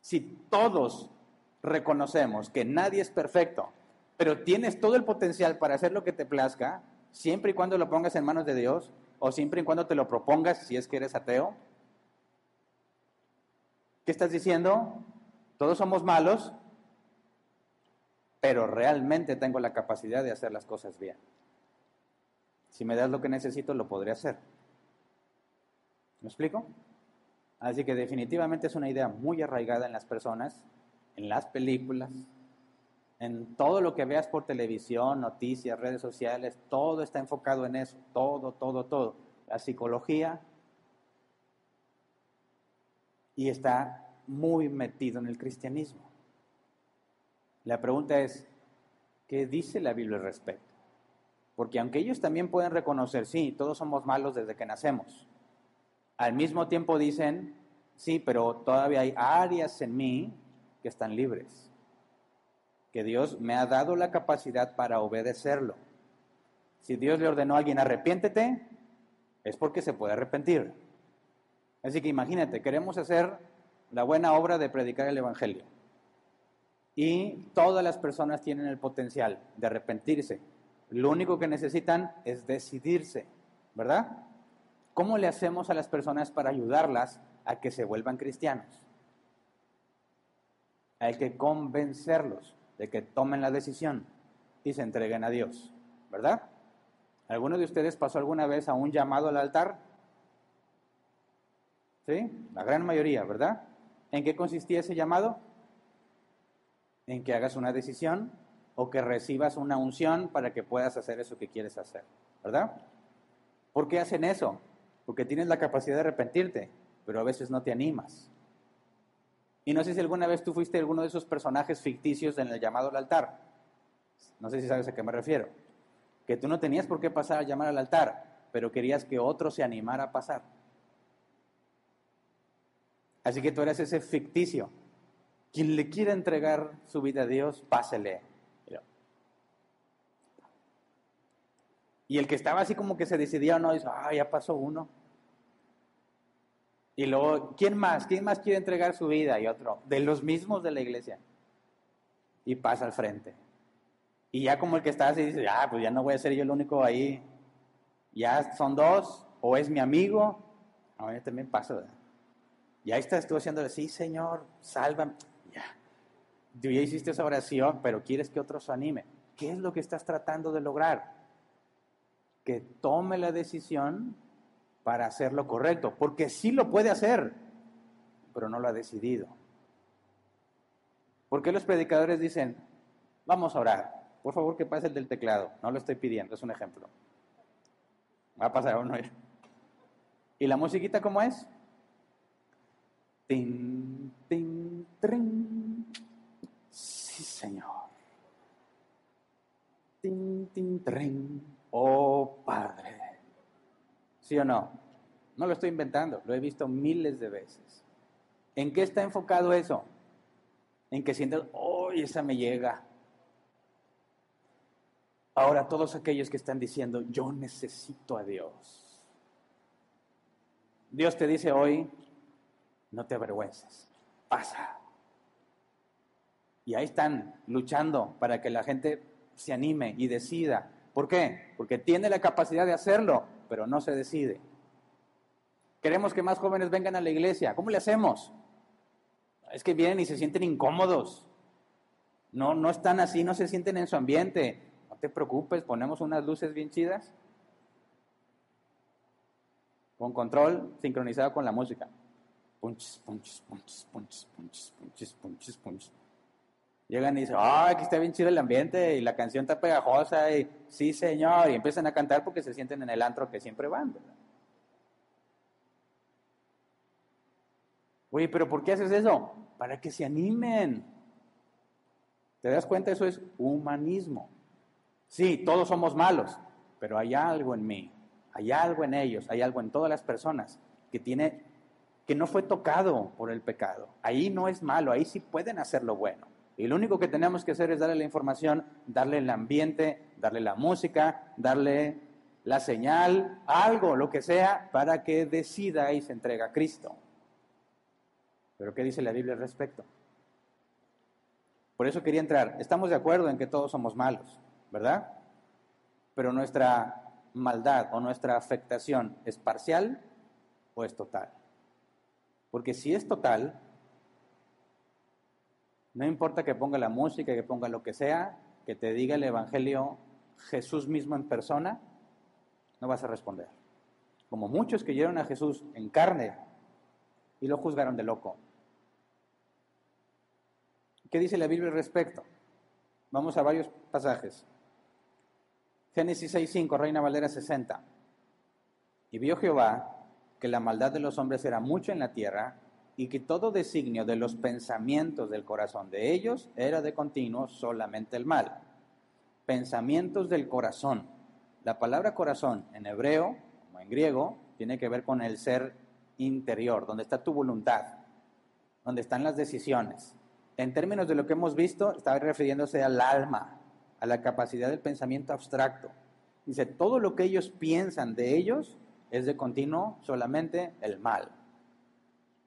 Speaker 1: Si todos reconocemos que nadie es perfecto, pero tienes todo el potencial para hacer lo que te plazca, siempre y cuando lo pongas en manos de Dios, o siempre y cuando te lo propongas si es que eres ateo, ¿Qué estás diciendo? Todos somos malos. pero realmente tengo la capacidad de hacer las cosas bien. Si me das lo que necesito, lo podré hacer. ¿Me explico? Así que definitivamente es una idea muy arraigada en las personas, en las películas, en todo lo que veas por televisión, noticias, redes sociales, todo está enfocado en eso, todo, todo, todo. La psicología y está muy metido en el cristianismo. La pregunta es, ¿qué dice la Biblia al respecto? Porque aunque ellos también pueden reconocer, sí, todos somos malos desde que nacemos, al mismo tiempo dicen, sí, pero todavía hay áreas en mí que están libres, que Dios me ha dado la capacidad para obedecerlo. Si Dios le ordenó a alguien arrepiéntete, es porque se puede arrepentir. Así que imagínate, queremos hacer la buena obra de predicar el Evangelio. Y todas las personas tienen el potencial de arrepentirse. Lo único que necesitan es decidirse, ¿verdad? ¿Cómo le hacemos a las personas para ayudarlas a que se vuelvan cristianos? Hay que convencerlos de que tomen la decisión y se entreguen a Dios, ¿verdad? ¿Alguno de ustedes pasó alguna vez a un llamado al altar? La gran mayoría, ¿verdad? ¿En qué consistía ese llamado? En que hagas una decisión o que recibas una unción para que puedas hacer eso que quieres hacer, ¿verdad? ¿Por qué hacen eso? porque tienes la capacidad de arrepentirte, pero a veces no te animas. Y no sé si alguna vez tú fuiste alguno de esos personajes ficticios en el llamado al altar. No sé si sabes a qué me refiero. Que tú no tenías por qué pasar a llamar al altar, pero querías que otro se animara a pasar. Así que tú eres ese ficticio. Quien le quiera entregar su vida a Dios, pásele. Y el que estaba así como que se decidía o no, dice, ah, ya pasó uno. Y luego, ¿quién más? ¿Quién más quiere entregar su vida? Y otro, de los mismos de la iglesia. Y pasa al frente. Y ya como el que está así dice, ah, pues ya no voy a ser yo el único ahí. Ya son dos, o es mi amigo. A mí también pasa. Y ahí estás tú haciendo, sí, Señor, sálvame. Ya. Tú ya hiciste esa oración, pero quieres que otros anime. ¿Qué es lo que estás tratando de lograr? Que tome la decisión para hacer lo correcto, porque sí lo puede hacer, pero no lo ha decidido. ¿Por qué los predicadores dicen, vamos a orar? Por favor, que pase el del teclado. No lo estoy pidiendo, es un ejemplo. Va a pasar a uno. ¿Y la musiquita cómo es? Tin, tin, trin. Sí, Señor. Tin, tin, trin. Oh, Padre. ¿Sí o no? No lo estoy inventando, lo he visto miles de veces. ¿En qué está enfocado eso? En que sientes, oh, esa me llega. Ahora todos aquellos que están diciendo, yo necesito a Dios. Dios te dice hoy, no te avergüences, pasa. Y ahí están luchando para que la gente se anime y decida. ¿Por qué? Porque tiene la capacidad de hacerlo, pero no se decide. Queremos que más jóvenes vengan a la iglesia. ¿Cómo le hacemos? Es que vienen y se sienten incómodos. No, no están así, no se sienten en su ambiente. No te preocupes, ponemos unas luces bien chidas. Con control sincronizado con la música. Punches, punches, punches, punches, punches, punches, punches, punches. Llegan y dicen, ah, aquí está bien chido el ambiente y la canción está pegajosa y sí, señor, y empiezan a cantar porque se sienten en el antro que siempre van, Oye, pero ¿por qué haces eso? Para que se animen. ¿Te das cuenta? Eso es humanismo. Sí, todos somos malos, pero hay algo en mí, hay algo en ellos, hay algo en todas las personas que tiene que no fue tocado por el pecado. Ahí no es malo, ahí sí pueden hacer lo bueno. Y lo único que tenemos que hacer es darle la información, darle el ambiente, darle la música, darle la señal, algo, lo que sea, para que decida y se entregue a Cristo. Pero ¿qué dice la Biblia al respecto? Por eso quería entrar. Estamos de acuerdo en que todos somos malos, ¿verdad? Pero nuestra maldad o nuestra afectación es parcial o es total. Porque si es total, No importa que ponga la música, que ponga lo que sea, que te diga el Evangelio Jesús mismo en persona, no vas a responder. Como muchos que llegaron a Jesús en carne y lo juzgaron de loco. ¿Qué dice la Biblia al respecto? Vamos a varios pasajes. Génesis 6.5, Reina Valera 60. Y vio Jehová que la maldad de los hombres era mucho en la tierra y que todo designio de los pensamientos del corazón de ellos era de continuo solamente el mal. Pensamientos del corazón. La palabra corazón en hebreo, como en griego, tiene que ver con el ser interior, donde está tu voluntad, donde están las decisiones. En términos de lo que hemos visto, está refiriéndose al alma, a la capacidad del pensamiento abstracto. Dice, todo lo que ellos piensan de ellos es de continuo solamente el mal.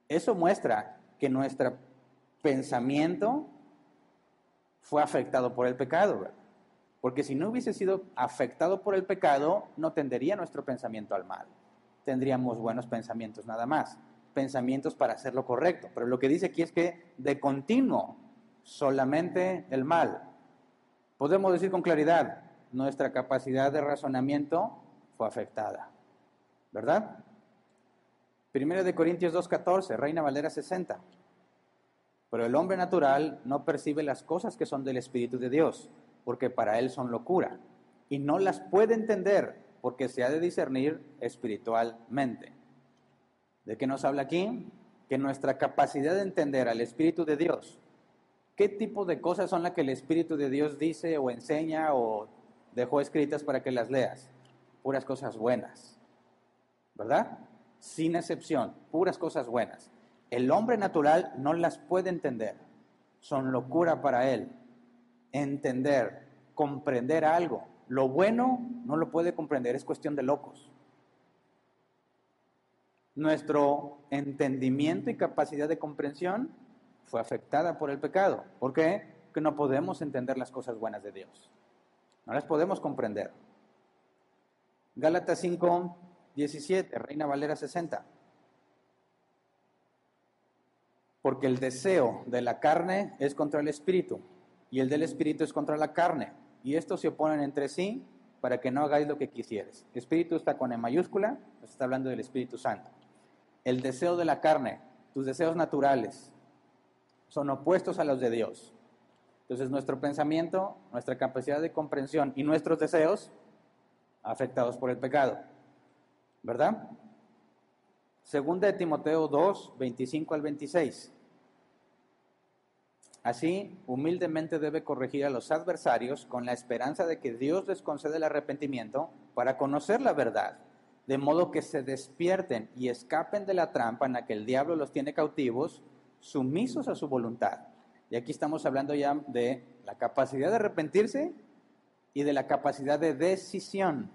Speaker 1: Eso muestra que nuestro pensamiento fue afectado por el pecado, Porque si no hubiese sido afectado por el pecado, no tendería nuestro pensamiento al mal. Tendríamos buenos pensamientos nada más, pensamientos para hacer lo correcto. Pero lo que dice aquí es que de continuo solamente el mal. Podemos decir con claridad, nuestra capacidad de razonamiento fue afectada. ¿Verdad? Primero de Corintios 2.14, Reina Valera 60. Pero el hombre natural no percibe las cosas que son del Espíritu de Dios, porque para él son locura, y no las puede entender, porque se ha de discernir espiritualmente. ¿De qué nos habla aquí? Que nuestra capacidad de entender al Espíritu de Dios ¿Qué tipo de cosas son las que el Espíritu de Dios dice o enseña o dejó escritas para que las leas? Puras cosas buenas, ¿verdad? Sin excepción, puras cosas buenas. El hombre natural no las puede entender, son locura para él. Entender, comprender algo. Lo bueno no lo puede comprender, es cuestión de locos. Nuestro entendimiento y capacidad de comprensión fue afectada por el pecado. ¿Por qué? Porque no podemos entender las cosas buenas de Dios. No las podemos comprender. Gálatas 5, 17, Reina Valera 60. Porque el deseo de la carne es contra el espíritu y el del espíritu es contra la carne. Y estos se oponen entre sí para que no hagáis lo que quisieres. Espíritu está con E mayúscula, está hablando del Espíritu Santo. El deseo de la carne, tus deseos naturales, son opuestos a los de Dios. Entonces nuestro pensamiento, nuestra capacidad de comprensión y nuestros deseos afectados por el pecado. ¿Verdad? Segunda de Timoteo 2, 25 al 26. Así, humildemente debe corregir a los adversarios con la esperanza de que Dios les concede el arrepentimiento para conocer la verdad, de modo que se despierten y escapen de la trampa en la que el diablo los tiene cautivos sumisos a su voluntad. Y aquí estamos hablando ya de la capacidad de arrepentirse y de la capacidad de decisión.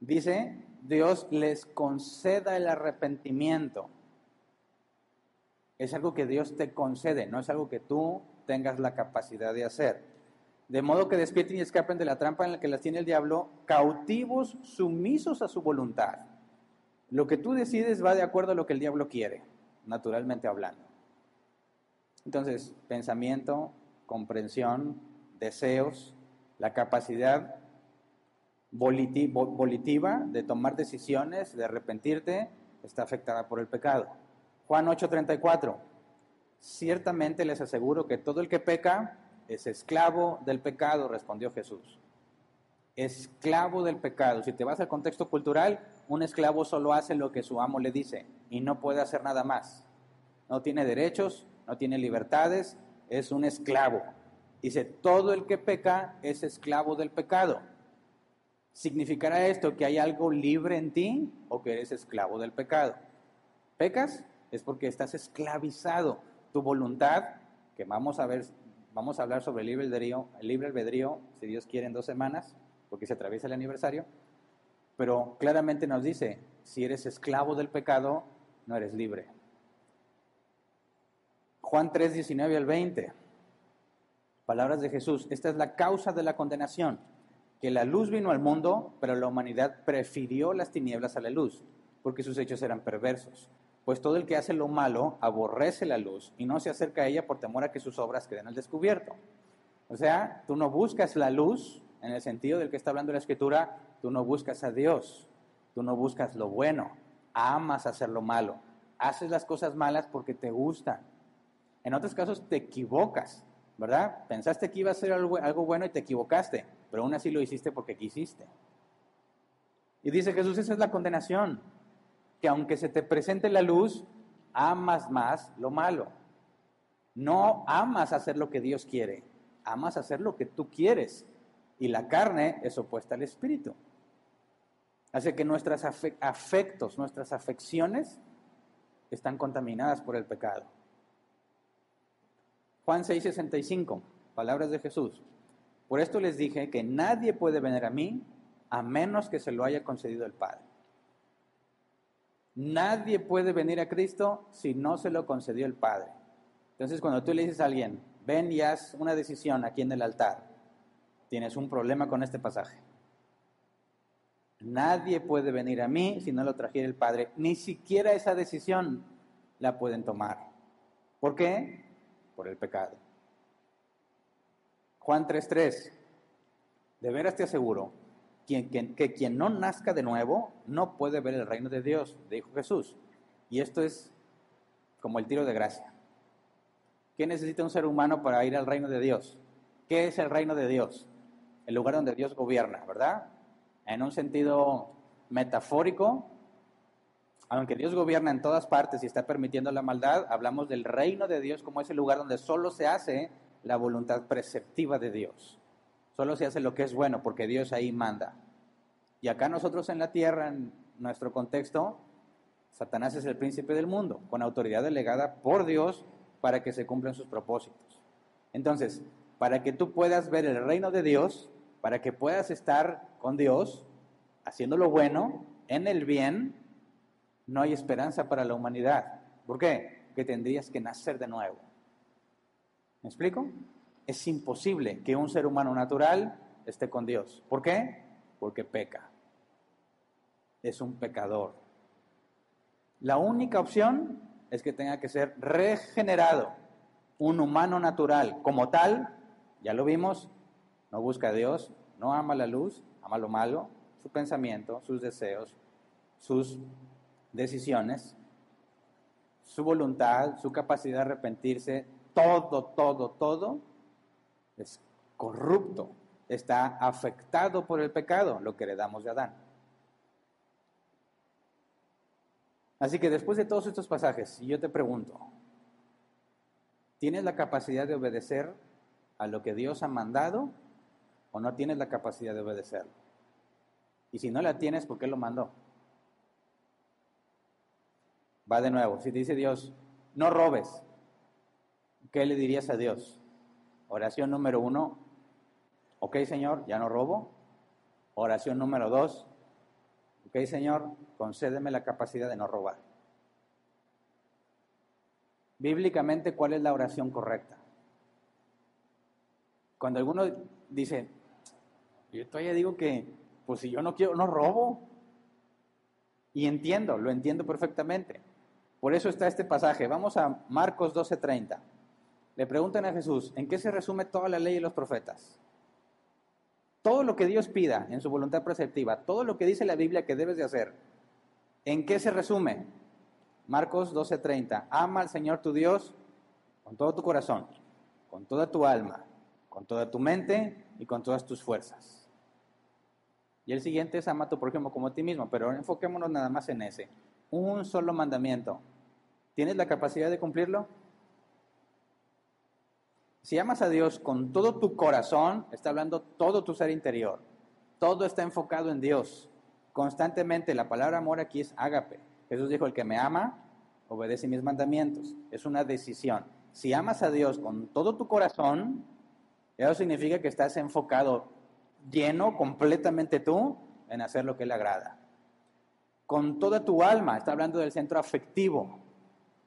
Speaker 1: Dice, Dios les conceda el arrepentimiento. Es algo que Dios te concede, no es algo que tú tengas la capacidad de hacer. De modo que despierten y escapen de la trampa en la que las tiene el diablo, cautivos, sumisos a su voluntad. Lo que tú decides va de acuerdo a lo que el diablo quiere naturalmente hablando. Entonces, pensamiento, comprensión, deseos, la capacidad volitiva de tomar decisiones, de arrepentirte, está afectada por el pecado. Juan 8:34. Ciertamente les aseguro que todo el que peca es esclavo del pecado, respondió Jesús. Esclavo del pecado. Si te vas al contexto cultural, un esclavo solo hace lo que su amo le dice y no puede hacer nada más. No tiene derechos, no tiene libertades, es un esclavo. Dice, todo el que peca es esclavo del pecado. ¿Significará esto que hay algo libre en ti o que eres esclavo del pecado? ¿Pecas? Es porque estás esclavizado. Tu voluntad, que vamos a ver, vamos a hablar sobre el libre albedrío, el libre albedrío, si Dios quiere, en dos semanas, porque se atraviesa el aniversario, pero claramente nos dice, si eres esclavo del pecado, no eres libre. Juan 3, 19 al 20. Palabras de Jesús. Esta es la causa de la condenación, que la luz vino al mundo, pero la humanidad prefirió las tinieblas a la luz, porque sus hechos eran perversos. pues todo el que hace lo malo aborrece la luz y no se acerca a ella por temor a que sus obras queden al descubierto. O sea, tú no buscas la luz en el sentido del que está hablando la escritura, tú no buscas a Dios, tú no buscas lo bueno, amas hacer lo malo, haces las cosas malas porque te gustan. En otros casos te equivocas, ¿verdad? Pensaste que iba a ser algo, bueno y te equivocaste, pero aún así lo hiciste porque quisiste. Y dice Jesús, esa es la condenación que aunque se te presente la luz, amas más lo malo. No amas hacer lo que Dios quiere, amas hacer lo que tú quieres. Y la carne es opuesta al espíritu. Hace que nuestros afectos, nuestras afecciones están contaminadas por el pecado. Juan 6:65, palabras de Jesús. Por esto les dije que nadie puede venir a mí a menos que se lo haya concedido el Padre. Nadie puede venir a Cristo si no se lo concedió el Padre. Entonces, cuando tú le dices a alguien, ven y haz una decisión aquí en el altar, tienes un problema con este pasaje. Nadie puede venir a mí si no lo trajera el Padre. Ni siquiera esa decisión la pueden tomar. ¿Por qué? Por el pecado. Juan 3:3. De veras te aseguro que quien no nazca de nuevo no puede ver el reino de Dios, dijo Jesús. Y esto es como el tiro de gracia. ¿Qué necesita un ser humano para ir al reino de Dios? ¿Qué es el reino de Dios? El lugar donde Dios gobierna, ¿verdad? En un sentido metafórico, aunque Dios gobierna en todas partes y está permitiendo la maldad, hablamos del reino de Dios como ese lugar donde solo se hace la voluntad preceptiva de Dios. Solo se hace lo que es bueno porque Dios ahí manda. Y acá nosotros en la tierra, en nuestro contexto, Satanás es el príncipe del mundo, con autoridad delegada por Dios para que se cumplan sus propósitos. Entonces, para que tú puedas ver el reino de Dios, para que puedas estar con Dios, haciendo lo bueno, en el bien, no hay esperanza para la humanidad. ¿Por qué? Que tendrías que nacer de nuevo. ¿Me explico? Es imposible que un ser humano natural esté con Dios. ¿Por qué? Porque peca. Es un pecador. La única opción es que tenga que ser regenerado. Un humano natural como tal, ya lo vimos, no busca a Dios, no ama la luz, ama lo malo, su pensamiento, sus deseos, sus decisiones, su voluntad, su capacidad de arrepentirse, todo, todo, todo es corrupto, está afectado por el pecado, lo que heredamos de Adán. Así que después de todos estos pasajes, yo te pregunto, ¿tienes la capacidad de obedecer a lo que Dios ha mandado o no tienes la capacidad de obedecerlo? Y si no la tienes, ¿por qué lo mandó? Va de nuevo, si dice Dios, no robes, ¿qué le dirías a Dios? Oración número uno, ok Señor, ya no robo. Oración número dos, ok Señor, concédeme la capacidad de no robar. Bíblicamente, ¿cuál es la oración correcta? Cuando alguno dice, yo todavía digo que, pues si yo no quiero, no robo. Y entiendo, lo entiendo perfectamente. Por eso está este pasaje. Vamos a Marcos 12:30. Le preguntan a Jesús, ¿en qué se resume toda la ley y los profetas? Todo lo que Dios pida en su voluntad preceptiva, todo lo que dice la Biblia que debes de hacer, ¿en qué se resume? Marcos 12:30, ama al Señor tu Dios con todo tu corazón, con toda tu alma, con toda tu mente y con todas tus fuerzas. Y el siguiente es ama a tu prójimo como a ti mismo, pero enfoquémonos nada más en ese. Un solo mandamiento. ¿Tienes la capacidad de cumplirlo? Si amas a Dios con todo tu corazón, está hablando todo tu ser interior. Todo está enfocado en Dios. Constantemente la palabra amor aquí es ágape. Jesús dijo, el que me ama, obedece mis mandamientos. Es una decisión. Si amas a Dios con todo tu corazón, eso significa que estás enfocado lleno, completamente tú, en hacer lo que le agrada. Con toda tu alma, está hablando del centro afectivo.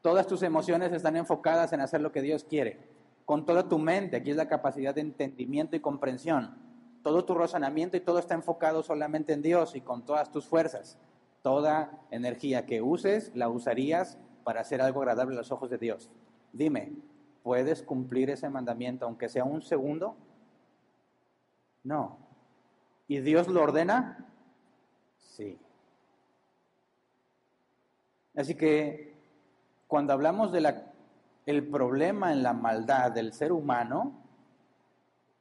Speaker 1: Todas tus emociones están enfocadas en hacer lo que Dios quiere con toda tu mente, aquí es la capacidad de entendimiento y comprensión. Todo tu razonamiento y todo está enfocado solamente en Dios y con todas tus fuerzas. Toda energía que uses la usarías para hacer algo agradable a los ojos de Dios. Dime, ¿puedes cumplir ese mandamiento aunque sea un segundo? No. ¿Y Dios lo ordena? Sí. Así que cuando hablamos del el problema en la maldad del ser humano,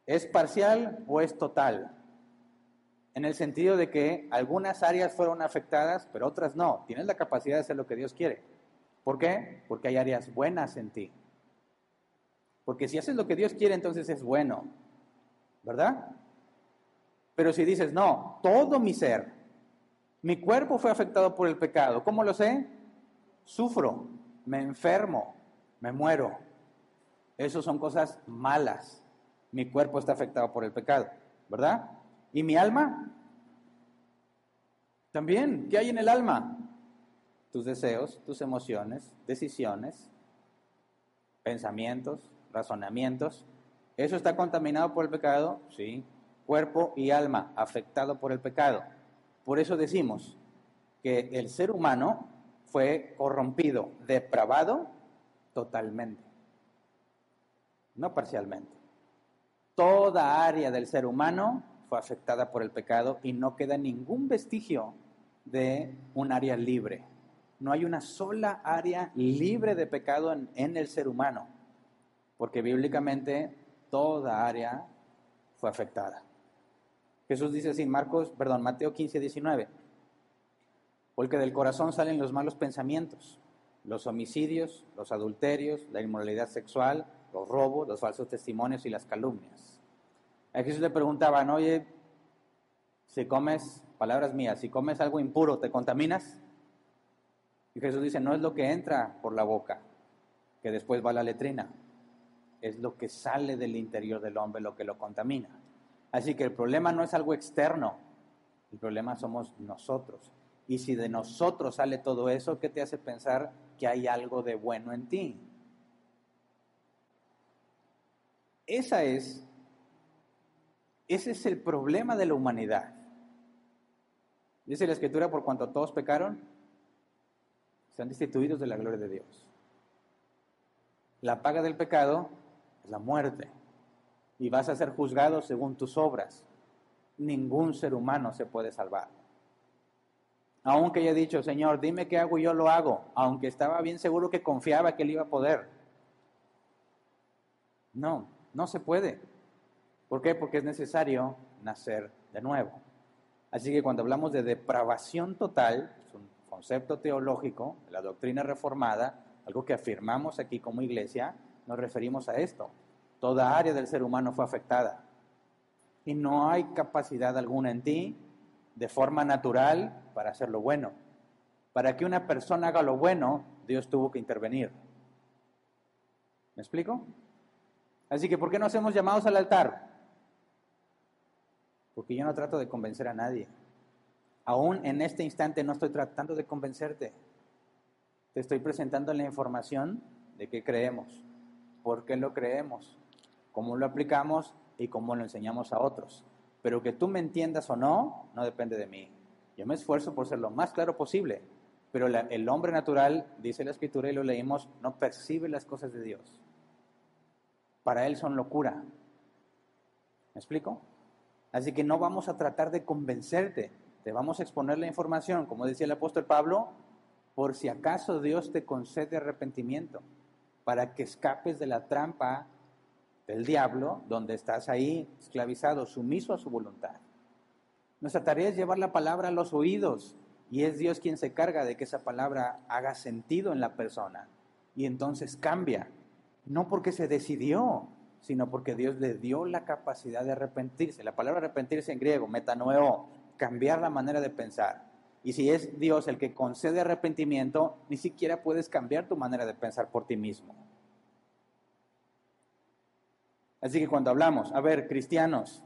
Speaker 1: ¿es parcial o es total? En el sentido de que algunas áreas fueron afectadas, pero otras no. Tienes la capacidad de hacer lo que Dios quiere. ¿Por qué? Porque hay áreas buenas en ti. Porque si haces lo que Dios quiere, entonces es bueno. ¿Verdad? Pero si dices, no, todo mi ser, mi cuerpo fue afectado por el pecado, ¿cómo lo sé? Sufro, me enfermo, me muero. Esas son cosas malas. Mi cuerpo está afectado por el pecado, ¿verdad? ¿Y mi alma? También, ¿qué hay en el alma? Tus deseos, tus emociones, decisiones, pensamientos, razonamientos. ¿Eso está contaminado por el pecado? Sí. Cuerpo y alma afectado por el pecado. Por eso decimos que el ser humano fue corrompido, depravado totalmente, no parcialmente. Toda área del ser humano fue afectada por el pecado y no queda ningún vestigio de un área libre. No hay una sola área libre de pecado en, el ser humano, porque bíblicamente toda área fue afectada. Jesús dice así, Marcos, perdón, Mateo 15, 19. Porque del corazón salen los malos pensamientos, los homicidios, los adulterios, la inmoralidad sexual, los robos, los falsos testimonios y las calumnias. A Jesús le preguntaban, oye, si comes, palabras mías, si comes algo impuro, ¿te contaminas? Y Jesús dice, no es lo que entra por la boca, que después va a la letrina, es lo que sale del interior del hombre lo que lo contamina. Así que el problema no es algo externo, el problema somos nosotros. Y si de nosotros sale todo eso, ¿qué te hace pensar que hay algo de bueno en ti? Esa es, ese es el problema de la humanidad. Dice la Escritura, por cuanto todos pecaron, sean destituidos de la gloria de Dios. La paga del pecado es la muerte. Y vas a ser juzgado según tus obras. Ningún ser humano se puede salvar. Aunque haya dicho, Señor, dime qué hago y yo lo hago, aunque estaba bien seguro que confiaba que él iba a poder. No, no se puede. ¿Por qué? Porque es necesario nacer de nuevo. Así que cuando hablamos de depravación total, es un concepto teológico, la doctrina reformada, algo que afirmamos aquí como iglesia, nos referimos a esto. Toda área del ser humano fue afectada. Y no hay capacidad alguna en ti de forma natural para hacer lo bueno. Para que una persona haga lo bueno, Dios tuvo que intervenir. ¿Me explico? Así que, ¿por qué no hacemos llamados al altar? Porque yo no trato de convencer a nadie. Aún en este instante no estoy tratando de convencerte. Te estoy presentando la información de qué creemos, por qué lo creemos, cómo lo aplicamos y cómo lo enseñamos a otros. Pero que tú me entiendas o no, no depende de mí. Yo me esfuerzo por ser lo más claro posible, pero el hombre natural, dice la escritura y lo leímos, no percibe las cosas de Dios. Para él son locura. ¿Me explico? Así que no vamos a tratar de convencerte, te vamos a exponer la información, como decía el apóstol Pablo, por si acaso Dios te concede arrepentimiento, para que escapes de la trampa del diablo, donde estás ahí esclavizado, sumiso a su voluntad. Nuestra tarea es llevar la palabra a los oídos y es Dios quien se carga de que esa palabra haga sentido en la persona y entonces cambia, no porque se decidió, sino porque Dios le dio la capacidad de arrepentirse. La palabra arrepentirse en griego, metanoeo, cambiar la manera de pensar. Y si es Dios el que concede arrepentimiento, ni siquiera puedes cambiar tu manera de pensar por ti mismo. Así que cuando hablamos, a ver, cristianos,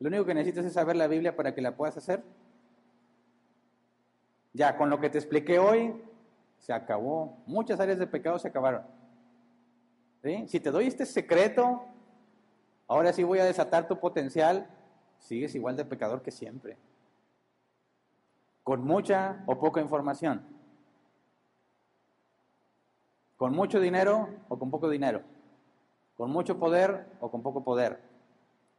Speaker 1: lo único que necesitas es saber la Biblia para que la puedas hacer. Ya, con lo que te expliqué hoy, se acabó. Muchas áreas de pecado se acabaron. Si te doy este secreto, ahora sí voy a desatar tu potencial, sigues igual de pecador que siempre. Con mucha o poca información. Con mucho dinero o con poco dinero. Con mucho poder o con poco poder.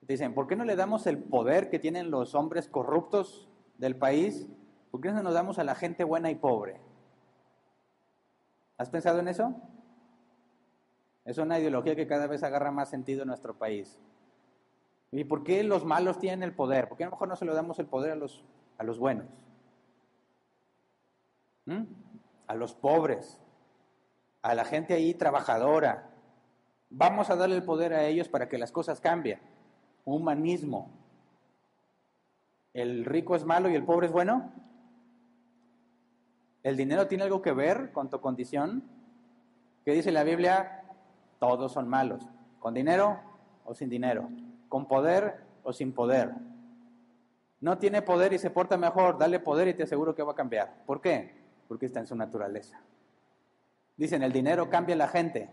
Speaker 1: Dicen, ¿por qué no le damos el poder que tienen los hombres corruptos del país? ¿Por qué no nos damos a la gente buena y pobre? ¿Has pensado en eso? Es una ideología que cada vez agarra más sentido en nuestro país. ¿Y por qué los malos tienen el poder? ¿Por qué a lo mejor no se lo damos el poder a los, a los buenos? ¿Mm? A los pobres, a la gente ahí trabajadora. Vamos a darle el poder a ellos para que las cosas cambien. Humanismo. ¿El rico es malo y el pobre es bueno? ¿El dinero tiene algo que ver con tu condición? ¿Qué dice la Biblia? Todos son malos. ¿Con dinero o sin dinero? ¿Con poder o sin poder? No tiene poder y se porta mejor, dale poder y te aseguro que va a cambiar. ¿Por qué? Porque está en su naturaleza. Dicen, ¿el dinero cambia la gente?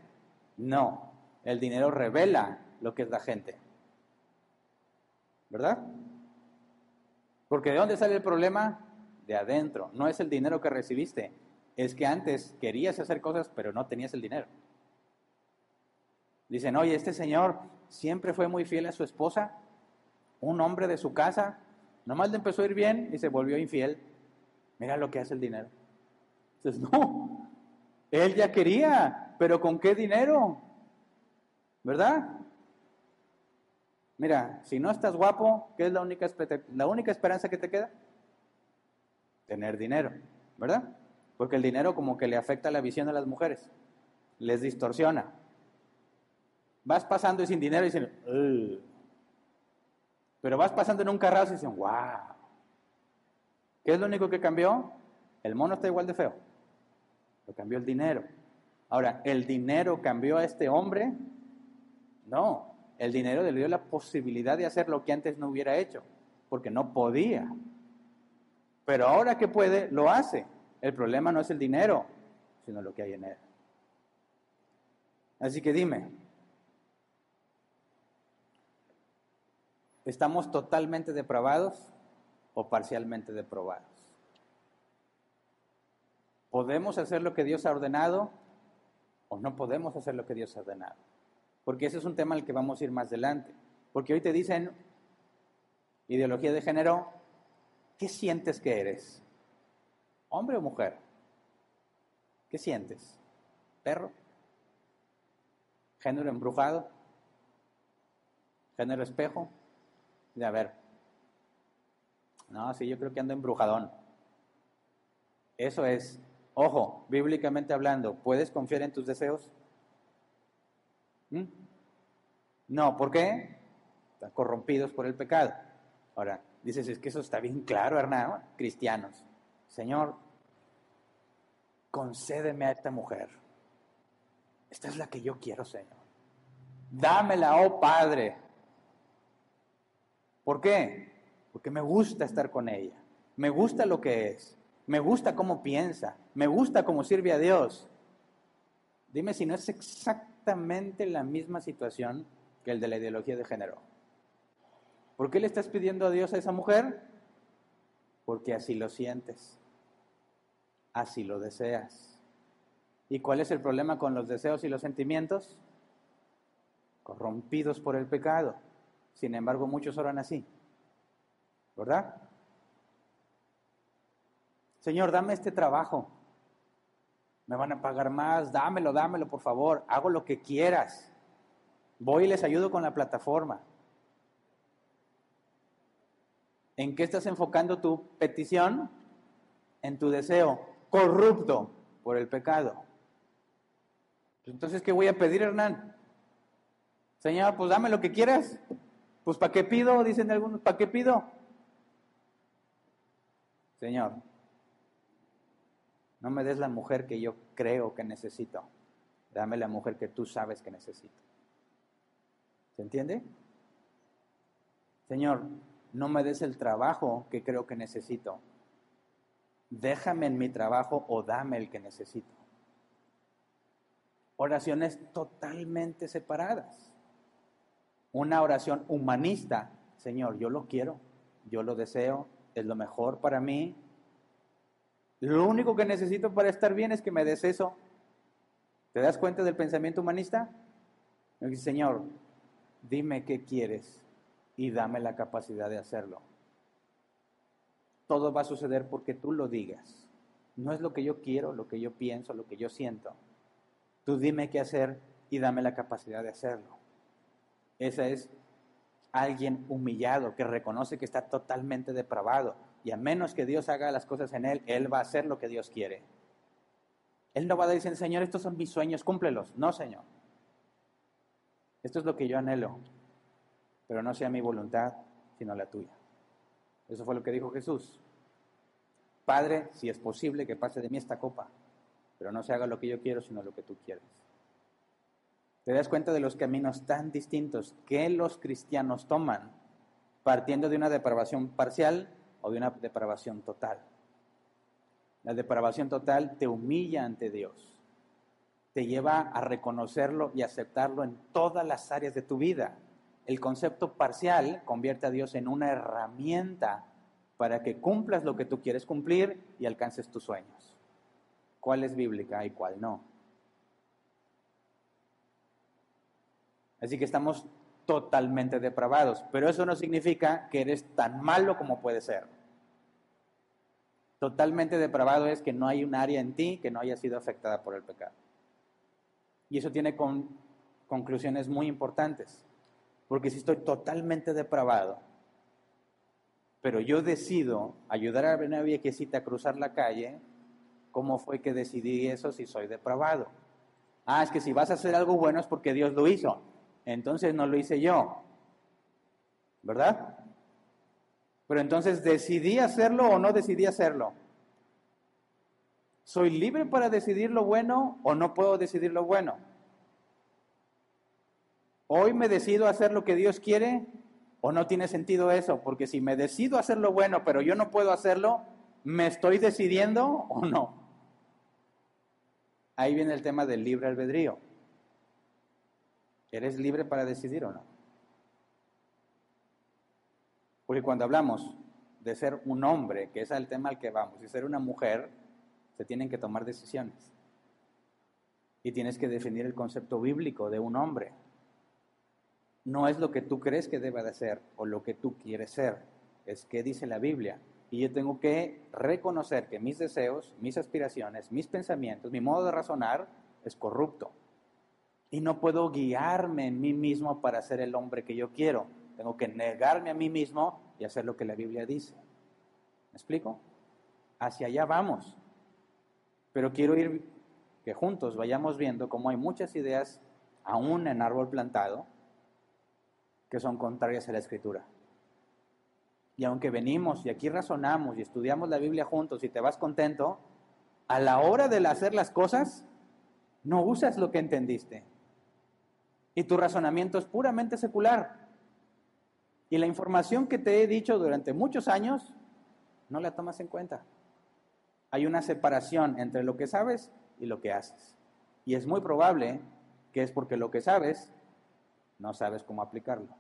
Speaker 1: No, el dinero revela lo que es la gente. ¿Verdad? Porque ¿de dónde sale el problema? De adentro. No es el dinero que recibiste. Es que antes querías hacer cosas, pero no tenías el dinero. Dicen, oye, este señor siempre fue muy fiel a su esposa, un hombre de su casa, nomás le empezó a ir bien y se volvió infiel. Mira lo que hace el dinero. Dices, no, él ya quería, pero ¿con qué dinero? ¿Verdad? Mira, si no estás guapo, ¿qué es la única, esperanza que te queda? Tener dinero, ¿verdad? Porque el dinero como que le afecta la visión a las mujeres, les distorsiona. Vas pasando y sin dinero y dicen, pero vas pasando en un carrazo y dicen, wow. ¿Qué es lo único que cambió? El mono está igual de feo. Lo cambió el dinero. Ahora, ¿el dinero cambió a este hombre? No, el dinero le dio la posibilidad de hacer lo que antes no hubiera hecho, porque no podía. Pero ahora que puede, lo hace. El problema no es el dinero, sino lo que hay en él. Así que dime, ¿estamos totalmente depravados o parcialmente deprobados? ¿Podemos hacer lo que Dios ha ordenado o no podemos hacer lo que Dios ha ordenado? Porque ese es un tema al que vamos a ir más adelante. Porque hoy te dicen, ideología de género, ¿qué sientes que eres? ¿Hombre o mujer? ¿Qué sientes? ¿Perro? ¿Género embrujado? ¿Género espejo? De a ver. No, sí, yo creo que ando embrujadón. Eso es Ojo, bíblicamente hablando, ¿puedes confiar en tus deseos? ¿Mm? No, ¿por qué? Están corrompidos por el pecado. Ahora, dices, es que eso está bien claro, Hernán, cristianos. Señor, concédeme a esta mujer. Esta es la que yo quiero, Señor. Dámela, oh Padre. ¿Por qué? Porque me gusta estar con ella. Me gusta lo que es. Me gusta cómo piensa, me gusta cómo sirve a Dios. Dime si no es exactamente la misma situación que el de la ideología de género. ¿Por qué le estás pidiendo a Dios a esa mujer? Porque así lo sientes, así lo deseas. ¿Y cuál es el problema con los deseos y los sentimientos? Corrompidos por el pecado. Sin embargo, muchos oran así. ¿Verdad? Señor, dame este trabajo. Me van a pagar más, dámelo, dámelo, por favor. Hago lo que quieras. Voy y les ayudo con la plataforma. ¿En qué estás enfocando tu petición? En tu deseo corrupto por el pecado. Entonces, ¿qué voy a pedir, Hernán? Señor, pues dame lo que quieras. Pues ¿para qué pido? Dicen algunos, ¿para qué pido? Señor, no me des la mujer que yo creo que necesito. Dame la mujer que tú sabes que necesito. ¿Se entiende? Señor, no me des el trabajo que creo que necesito. Déjame en mi trabajo o dame el que necesito. Oraciones totalmente separadas. Una oración humanista Señor, yo lo quiero, yo lo deseo, es lo mejor para mí. Lo único que necesito para estar bien es que me des eso. ¿Te das cuenta del pensamiento humanista? Señor, dime qué quieres y dame la capacidad de hacerlo. Todo va a suceder porque tú lo digas. No es lo que yo quiero, lo que yo pienso, lo que yo siento. Tú dime qué hacer y dame la capacidad de hacerlo. Ese es alguien humillado que reconoce que está totalmente depravado y a menos que Dios haga las cosas en él, él va a hacer lo que Dios quiere. Él no va a decir, Señor, estos son mis sueños, cúmplelos. No, Señor. Esto es lo que yo anhelo, pero no sea mi voluntad, sino la tuya. Eso fue lo que dijo Jesús. Padre, si es posible que pase de mí esta copa, pero no se haga lo que yo quiero, sino lo que tú quieres. Te das cuenta de los caminos tan distintos que los cristianos toman, partiendo de una depravación parcial o de una depravación total. La depravación total te humilla ante Dios, te lleva a reconocerlo y aceptarlo en todas las áreas de tu vida. El concepto parcial convierte a Dios en una herramienta para que cumplas lo que tú quieres cumplir y alcances tus sueños. ¿Cuál es bíblica y cuál no? Así que estamos totalmente depravados, pero eso no significa que eres tan malo como puede ser. Totalmente depravado es que no hay un área en ti que no haya sido afectada por el pecado. Y eso tiene conclusiones muy importantes, porque si estoy totalmente depravado, pero yo decido ayudar a una viejecita a cruzar la calle, ¿cómo fue que decidí eso si soy depravado? Ah, es que si vas a hacer algo bueno es porque Dios lo hizo. Entonces no lo hice yo. ¿Verdad? Pero entonces, ¿decidí hacerlo o no decidí hacerlo? ¿Soy libre para decidir lo bueno o no puedo decidir lo bueno? ¿Hoy me decido hacer lo que Dios quiere o no tiene sentido eso? Porque si me decido hacer lo bueno pero yo no puedo hacerlo, ¿me estoy decidiendo o no? Ahí viene el tema del libre albedrío. ¿Eres libre para decidir o no? Porque cuando hablamos de ser un hombre, que es el tema al que vamos, y ser una mujer, se tienen que tomar decisiones. Y tienes que definir el concepto bíblico de un hombre. No es lo que tú crees que deba de ser o lo que tú quieres ser, es qué dice la Biblia. Y yo tengo que reconocer que mis deseos, mis aspiraciones, mis pensamientos, mi modo de razonar es corrupto. Y no puedo guiarme en mí mismo para ser el hombre que yo quiero. Tengo que negarme a mí mismo y hacer lo que la Biblia dice. ¿Me explico? Hacia allá vamos. Pero quiero ir que juntos vayamos viendo cómo hay muchas ideas, aún en árbol plantado, que son contrarias a la escritura. Y aunque venimos y aquí razonamos y estudiamos la Biblia juntos y te vas contento, a la hora de hacer las cosas, no usas lo que entendiste. Y tu razonamiento es puramente secular. Y la información que te he dicho durante muchos años, no la tomas en cuenta. Hay una separación entre lo que sabes y lo que haces. Y es muy probable que es porque lo que sabes, no sabes cómo aplicarlo.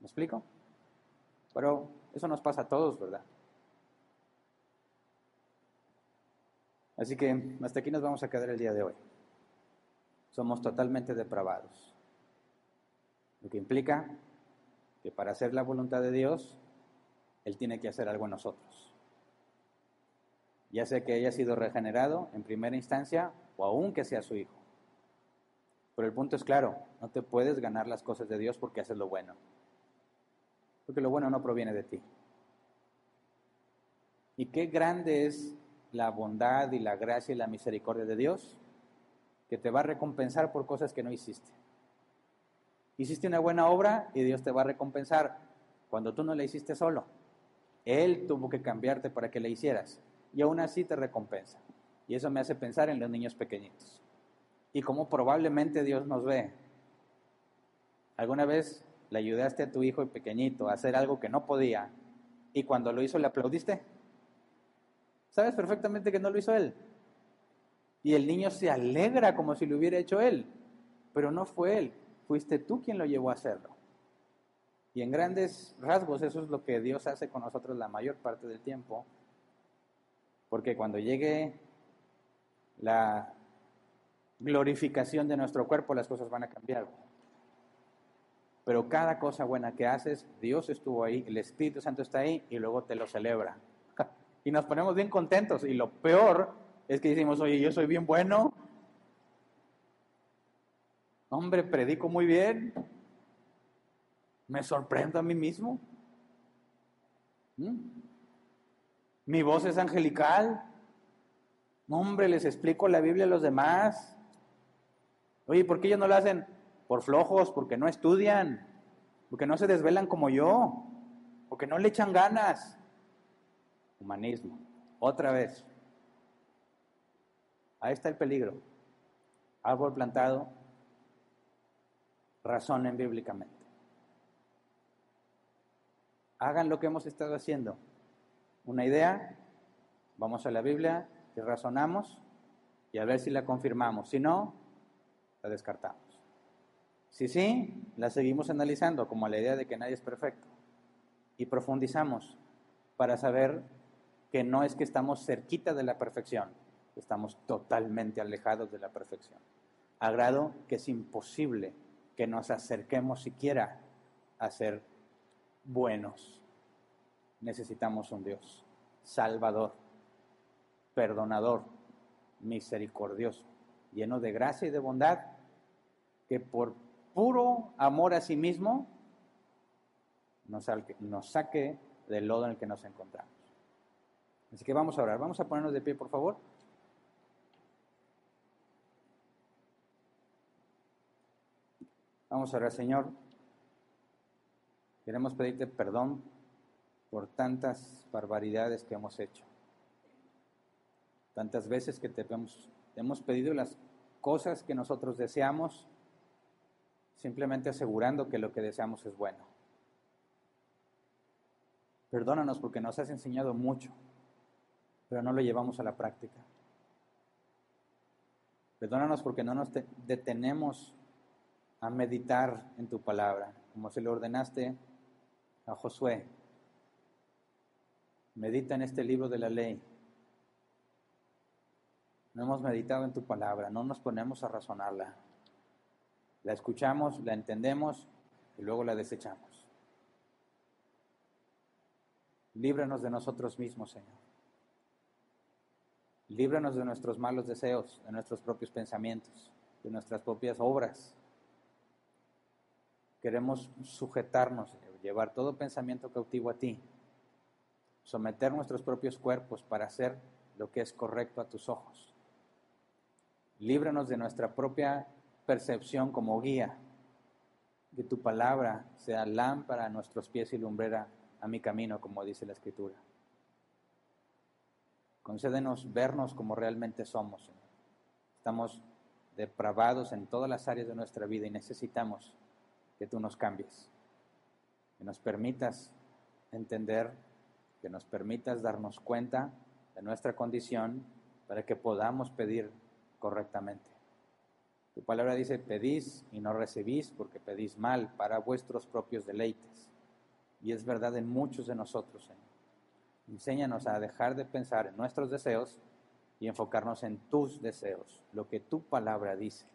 Speaker 1: ¿Me explico? Pero eso nos pasa a todos, ¿verdad? Así que hasta aquí nos vamos a quedar el día de hoy. Somos totalmente depravados. Lo que implica que para hacer la voluntad de Dios, Él tiene que hacer algo en nosotros. Ya sea que haya sido regenerado en primera instancia o aún que sea su hijo. Pero el punto es claro, no te puedes ganar las cosas de Dios porque haces lo bueno. Porque lo bueno no proviene de ti. Y qué grande es la bondad y la gracia y la misericordia de Dios que te va a recompensar por cosas que no hiciste. Hiciste una buena obra y Dios te va a recompensar cuando tú no la hiciste solo. Él tuvo que cambiarte para que la hicieras y aún así te recompensa. Y eso me hace pensar en los niños pequeñitos y cómo probablemente Dios nos ve. ¿Alguna vez le ayudaste a tu hijo pequeñito a hacer algo que no podía y cuando lo hizo le aplaudiste? Sabes perfectamente que no lo hizo él. Y el niño se alegra como si lo hubiera hecho él, pero no fue él, fuiste tú quien lo llevó a hacerlo. Y en grandes rasgos eso es lo que Dios hace con nosotros la mayor parte del tiempo, porque cuando llegue la glorificación de nuestro cuerpo, las cosas van a cambiar. Pero cada cosa buena que haces, Dios estuvo ahí, el Espíritu Santo está ahí y luego te lo celebra. Y nos ponemos bien contentos. Y lo peor es que decimos, oye, yo soy bien bueno. Hombre, predico muy bien. Me sorprendo a mí mismo. ¿Mm? Mi voz es angelical. Hombre, les explico la Biblia a los demás. Oye, ¿por qué ellos no lo hacen? Por flojos, porque no estudian, porque no se desvelan como yo, porque no le echan ganas. Humanismo. Otra vez. Ahí está el peligro. Árbol plantado, razonen bíblicamente. Hagan lo que hemos estado haciendo. Una idea, vamos a la Biblia y razonamos y a ver si la confirmamos. Si no, la descartamos. Si sí, la seguimos analizando como la idea de que nadie es perfecto y profundizamos para saber que no es que estamos cerquita de la perfección, estamos totalmente alejados de la perfección. A grado que es imposible que nos acerquemos siquiera a ser buenos. Necesitamos un Dios salvador, perdonador, misericordioso, lleno de gracia y de bondad, que por puro amor a sí mismo nos, nos saque del lodo en el que nos encontramos. Así que vamos a orar. Vamos a ponernos de pie, por favor. Vamos a orar, Señor. Queremos pedirte perdón por tantas barbaridades que hemos hecho. Tantas veces que te hemos, hemos pedido las cosas que nosotros deseamos, simplemente asegurando que lo que deseamos es bueno. Perdónanos porque nos has enseñado mucho, pero no lo llevamos a la práctica. Perdónanos porque no nos detenemos a meditar en tu palabra, como se le ordenaste a Josué. Medita en este libro de la ley. No hemos meditado en tu palabra, no nos ponemos a razonarla. La escuchamos, la entendemos y luego la desechamos. Líbranos de nosotros mismos, Señor. Líbranos de nuestros malos deseos, de nuestros propios pensamientos, de nuestras propias obras Queremos sujetarnos, llevar todo pensamiento cautivo a ti, someter nuestros propios cuerpos para hacer lo que es correcto a tus ojos. Líbranos de nuestra propia percepción como guía, que tu palabra sea lámpara a nuestros pies y lumbrera a mi camino, como dice la Escritura. Concédenos vernos como realmente somos. Estamos depravados en todas las áreas de nuestra vida y necesitamos que tú nos cambies, que nos permitas entender, que nos permitas darnos cuenta de nuestra condición para que podamos pedir correctamente. Tu palabra dice, pedís y no recibís porque pedís mal para vuestros propios deleites. Y es verdad en muchos de nosotros, Señor. Enséñanos a dejar de pensar en nuestros deseos y enfocarnos en tus deseos, lo que tu palabra dice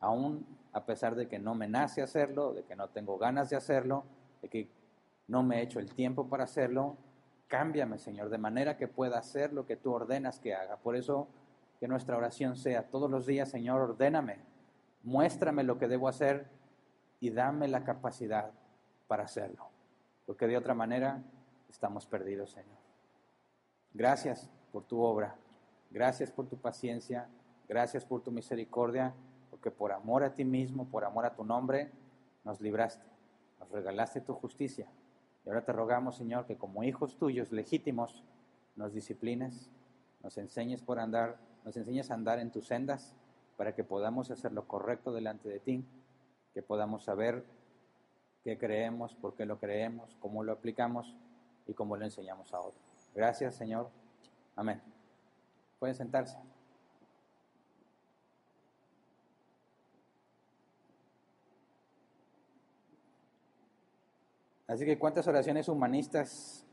Speaker 1: aún a pesar de que no me nace hacerlo, de que no tengo ganas de hacerlo, de que no me he hecho el tiempo para hacerlo, cámbiame, Señor, de manera que pueda hacer lo que tú ordenas que haga. Por eso que nuestra oración sea todos los días, Señor, ordéname, muéstrame lo que debo hacer y dame la capacidad para hacerlo. Porque de otra manera estamos perdidos, Señor. Gracias por tu obra, gracias por tu paciencia, gracias por tu misericordia porque por amor a ti mismo, por amor a tu nombre, nos libraste, nos regalaste tu justicia. Y ahora te rogamos, Señor, que como hijos tuyos legítimos, nos disciplines, nos enseñes por andar, nos enseñes a andar en tus sendas, para que podamos hacer lo correcto delante de ti, que podamos saber qué creemos, por qué lo creemos, cómo lo aplicamos y cómo lo enseñamos a otros. Gracias, Señor. Amén. Pueden sentarse. Así que ¿cuántas oraciones humanistas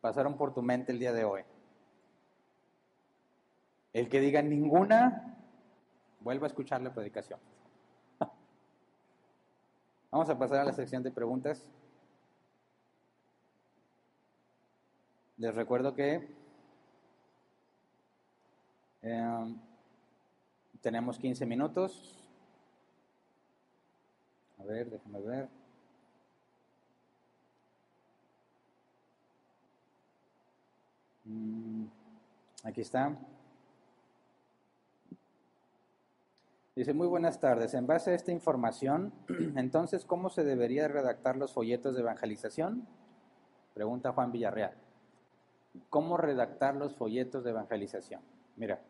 Speaker 1: pasaron por tu mente el día de hoy? El que diga ninguna, vuelva a escuchar la predicación. Vamos a pasar a la sección de preguntas. Les recuerdo que em, tenemos 15 minutos. A ver, déjame ver. Aquí está. Dice, muy buenas tardes. En base a esta información, entonces, ¿cómo se debería redactar los folletos de evangelización? Pregunta Juan Villarreal. ¿Cómo redactar los folletos de evangelización? Mira,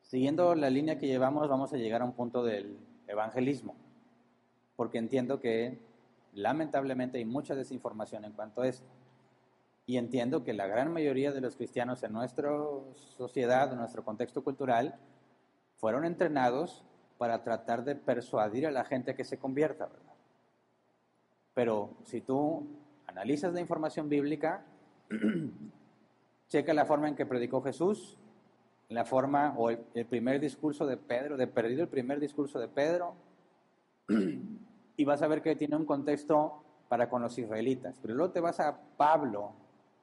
Speaker 1: siguiendo la línea que llevamos, vamos a llegar a un punto del evangelismo, porque entiendo que lamentablemente hay mucha desinformación en cuanto a esto. Y entiendo que la gran mayoría de los cristianos en nuestra sociedad, en nuestro contexto cultural, fueron entrenados para tratar de persuadir a la gente que se convierta, ¿verdad? Pero si tú analizas la información bíblica, checa la forma en que predicó Jesús, la forma o el, primer discurso de Pedro, de perdido el primer discurso de Pedro, y vas a ver que tiene un contexto para con los israelitas. Pero luego te vas a Pablo,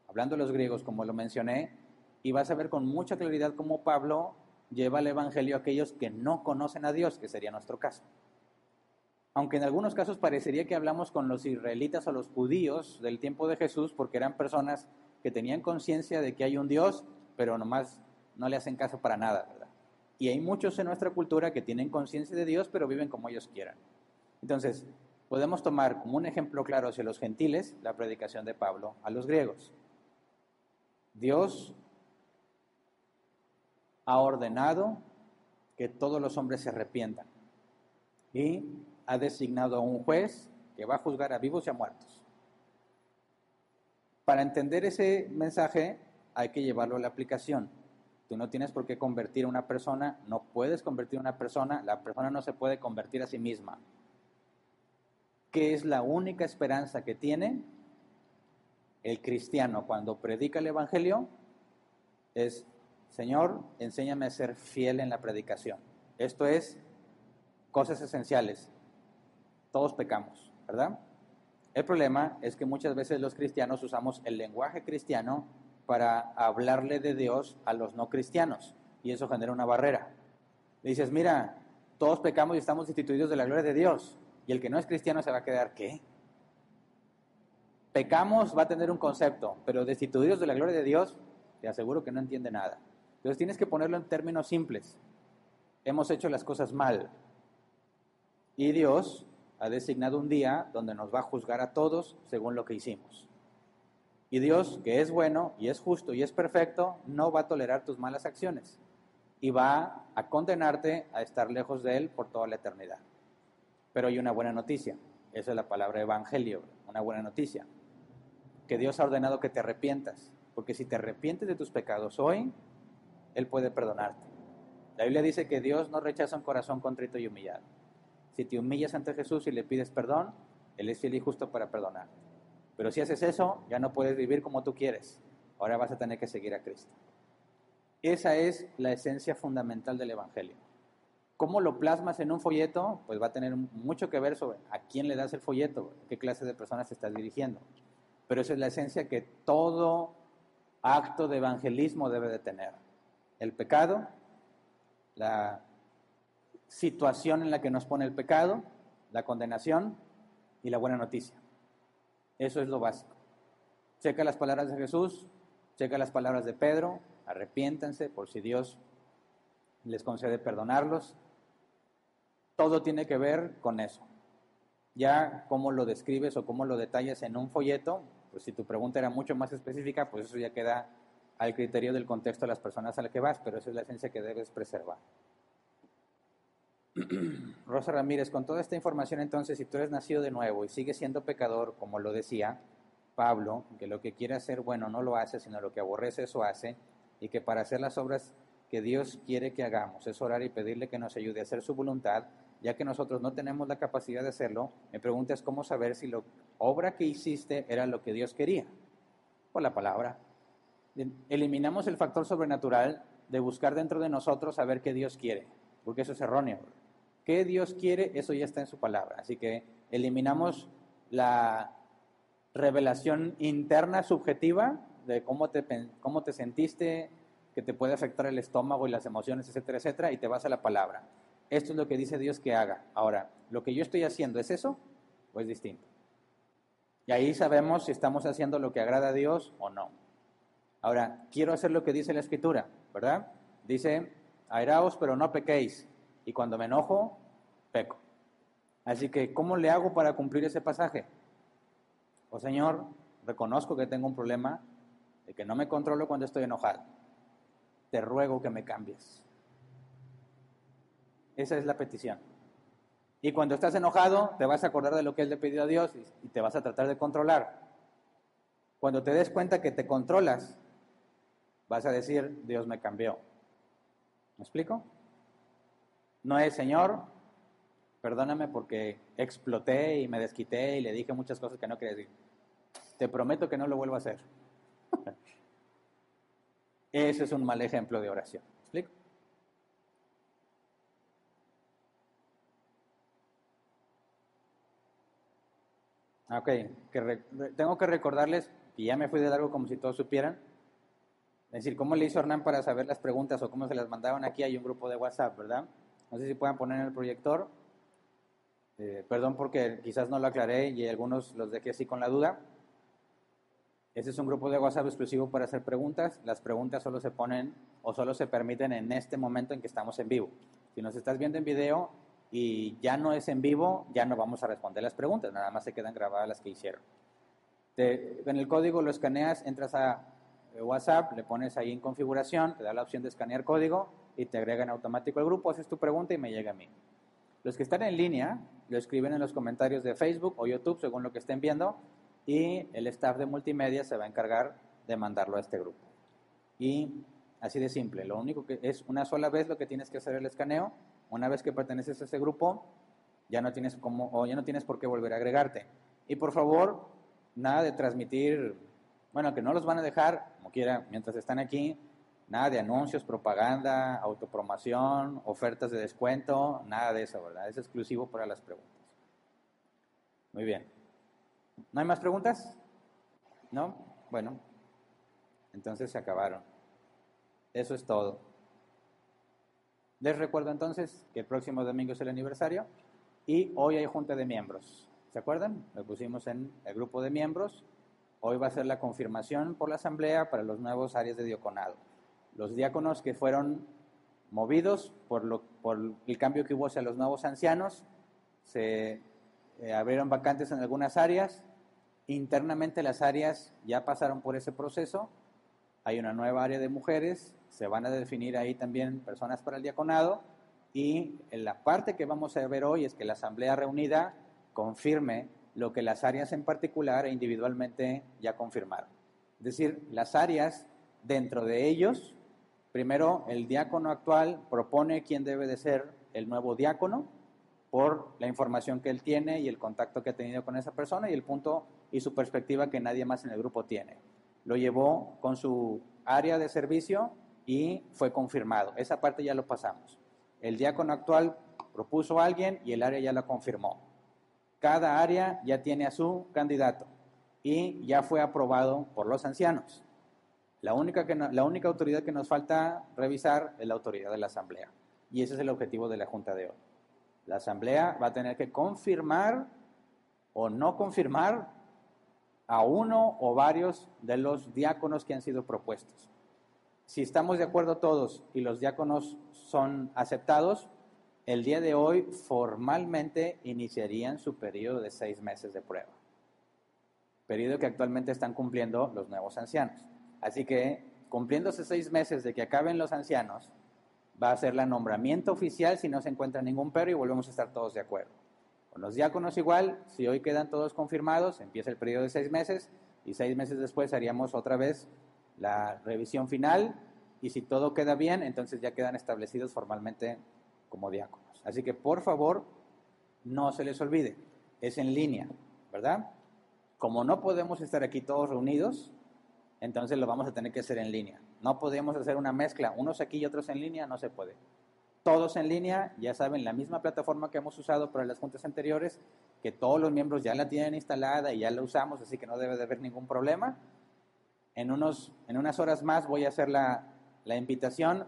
Speaker 1: hablando de los griegos, como lo mencioné, y vas a ver con mucha claridad cómo Pablo lleva el Evangelio a aquellos que no conocen a Dios, que sería nuestro caso. Aunque en algunos casos parecería que hablamos con los israelitas o los judíos del tiempo de Jesús, porque eran personas que tenían conciencia de que hay un Dios, pero nomás no le hacen caso para nada, ¿verdad? Y hay muchos en nuestra cultura que tienen conciencia de Dios, pero viven como ellos quieran. Entonces, podemos tomar como un ejemplo claro hacia los gentiles la predicación de Pablo a los griegos. Dios ha ordenado que todos los hombres se arrepientan y ha designado a un juez que va a juzgar a vivos y a muertos. Para entender ese mensaje hay que llevarlo a la aplicación. Tú no tienes por qué convertir a una persona, no puedes convertir a una persona, la persona no se puede convertir a sí misma. ¿Qué es la única esperanza que tiene el cristiano cuando predica el Evangelio? Es Señor, enséñame a ser fiel en la predicación. Esto es cosas esenciales. Todos pecamos, ¿verdad? El problema es que muchas veces los cristianos usamos el lenguaje cristiano para hablarle de Dios a los no cristianos y eso genera una barrera. dices, mira, todos pecamos y estamos instituidos de la gloria de Dios y el que no es cristiano se va a quedar, ¿qué? Pecamos va a tener un concepto, pero destituidos de la gloria de Dios, te aseguro que no entiende nada. Entonces tienes que ponerlo en términos simples. Hemos hecho las cosas mal. Y Dios ha designado un día donde nos va a juzgar a todos según lo que hicimos. Y Dios, que es bueno y es justo y es perfecto, no va a tolerar tus malas acciones y va a condenarte a estar lejos de Él por toda la eternidad. Pero hay una buena noticia, esa es la palabra evangelio, una buena noticia, que Dios ha ordenado que te arrepientas, porque si te arrepientes de tus pecados hoy, él puede perdonarte. La Biblia dice que Dios no rechaza un corazón contrito y humillado. Si te humillas ante Jesús y le pides perdón, Él es fiel y justo para perdonarte. Pero si haces eso, ya no puedes vivir como tú quieres. Ahora vas a tener que seguir a Cristo. Esa es la esencia fundamental del Evangelio. ¿Cómo lo plasmas en un folleto? Pues va a tener mucho que ver sobre a quién le das el folleto, qué clase de personas te estás dirigiendo. Pero esa es la esencia que todo acto de evangelismo debe de tener el pecado, la situación en la que nos pone el pecado, la condenación y la buena noticia. Eso es lo básico. Checa las palabras de Jesús, checa las palabras de Pedro, arrepiéntanse por si Dios les concede perdonarlos. Todo tiene que ver con eso. Ya cómo lo describes o cómo lo detallas en un folleto, pues si tu pregunta era mucho más específica, pues eso ya queda al criterio del contexto de las personas a las que vas, pero esa es la esencia que debes preservar. Rosa Ramírez, con toda esta información entonces, si tú eres nacido de nuevo y sigues siendo pecador, como lo decía Pablo, que lo que quiere hacer bueno no lo hace, sino lo que aborrece eso hace, y que para hacer las obras que Dios quiere que hagamos, es orar y pedirle que nos ayude a hacer su voluntad, ya que nosotros no tenemos la capacidad de hacerlo, me preguntas cómo saber si la obra que hiciste era lo que Dios quería. Por la palabra. Eliminamos el factor sobrenatural de buscar dentro de nosotros saber qué Dios quiere, porque eso es erróneo. ¿Qué Dios quiere? Eso ya está en su palabra. Así que eliminamos la revelación interna subjetiva de cómo te, cómo te sentiste, que te puede afectar el estómago y las emociones, etcétera, etcétera, y te vas a la palabra. Esto es lo que dice Dios que haga. Ahora, ¿lo que yo estoy haciendo es eso o es distinto? Y ahí sabemos si estamos haciendo lo que agrada a Dios o no. Ahora, quiero hacer lo que dice la Escritura, ¿verdad? Dice, airaos pero no pequéis. Y cuando me enojo, peco. Así que, ¿cómo le hago para cumplir ese pasaje? Oh Señor, reconozco que tengo un problema de que no me controlo cuando estoy enojado. Te ruego que me cambies. Esa es la petición. Y cuando estás enojado, te vas a acordar de lo que Él le pidió a Dios y te vas a tratar de controlar. Cuando te des cuenta que te controlas, vas a decir, Dios me cambió. ¿Me explico? No es, Señor, perdóname porque exploté y me desquité y le dije muchas cosas que no quería decir. Te prometo que no lo vuelvo a hacer. Ese es un mal ejemplo de oración. ¿Me explico? Ok, que tengo que recordarles, y ya me fui de largo como si todos supieran, es decir, ¿cómo le hizo Hernán para saber las preguntas o cómo se las mandaban aquí? Hay un grupo de WhatsApp, ¿verdad? No sé si puedan poner en el proyector. Eh, perdón porque quizás no lo aclaré y algunos los dejé así con la duda. Ese es un grupo de WhatsApp exclusivo para hacer preguntas. Las preguntas solo se ponen o solo se permiten en este momento en que estamos en vivo. Si nos estás viendo en video, y ya no es en vivo, ya no vamos a responder las preguntas, nada más se quedan grabadas las que hicieron. en el código lo escaneas, entras a eh, WhatsApp, le pones ahí en configuración, te da la opción de escanear código y te agrega en automático al grupo, haces tu pregunta y me llega a mí. Los que están en línea lo escriben en los comentarios de Facebook o YouTube, según lo que estén viendo, y el staff de multimedia se va a encargar de mandarlo a este grupo. Y así de simple, lo único que es una sola vez lo que tienes que hacer el escaneo, una vez que perteneces a ese grupo, ya no tienes como, o ya no tienes por qué volver a agregarte. Y por favor, nada de transmitir, bueno, que no los van a dejar, como quiera, mientras están aquí, nada de anuncios, propaganda, autopromoción, ofertas de descuento, nada de eso, ¿verdad? Es exclusivo para las preguntas. Muy bien. ¿No hay más preguntas? ¿No? Bueno, entonces se acabaron. Eso es todo. Les recuerdo entonces que el próximo domingo es el aniversario y hoy hay junta de miembros. ¿Se acuerdan? Lo pusimos en el grupo de miembros. Hoy va a ser la confirmación por la asamblea para los nuevos áreas de diaconado. Los diáconos que fueron movidos por, lo, por el cambio que hubo hacia los nuevos ancianos, se eh, abrieron vacantes en algunas áreas. Internamente las áreas ya pasaron por ese proceso. Hay una nueva área de mujeres se van a definir ahí también personas para el diaconado y en la parte que vamos a ver hoy es que la Asamblea Reunida confirme lo que las áreas en particular e individualmente ya confirmaron. Es decir, las áreas dentro de ellos, primero el diácono actual propone quién debe de ser el nuevo diácono por la información que él tiene y el contacto que ha tenido con esa persona y el punto y su perspectiva que nadie más en el grupo tiene. Lo llevó con su área de servicio y fue confirmado. Esa parte ya lo pasamos. El diácono actual propuso a alguien y el área ya lo confirmó. Cada área ya tiene a su candidato y ya fue aprobado por los ancianos. La única, que la única autoridad que nos falta revisar es la autoridad de la Asamblea. Y ese es el objetivo de la Junta de hoy. La Asamblea va a tener que confirmar o no confirmar a uno o varios de los diáconos que han sido propuestos. Si estamos de acuerdo todos y los diáconos son aceptados, el día de hoy formalmente iniciarían su periodo de seis meses de prueba. Periodo que actualmente están cumpliendo los nuevos ancianos. Así que, cumpliéndose seis meses de que acaben los ancianos, va a ser el nombramiento oficial si no se encuentra ningún pero y volvemos a estar todos de acuerdo. Con los diáconos igual, si hoy quedan todos confirmados, empieza el periodo de seis meses y seis meses después haríamos otra vez la revisión final y si todo queda bien, entonces ya quedan establecidos formalmente como diáconos. Así que por favor, no se les olvide, es en línea, ¿verdad? Como no podemos estar aquí todos reunidos, entonces lo vamos a tener que hacer en línea. No podemos hacer una mezcla, unos aquí y otros en línea, no se puede. Todos en línea, ya saben, la misma plataforma que hemos usado para las juntas anteriores, que todos los miembros ya la tienen instalada y ya la usamos, así que no debe de haber ningún problema. En, unos, en unas horas más voy a hacer la, la invitación.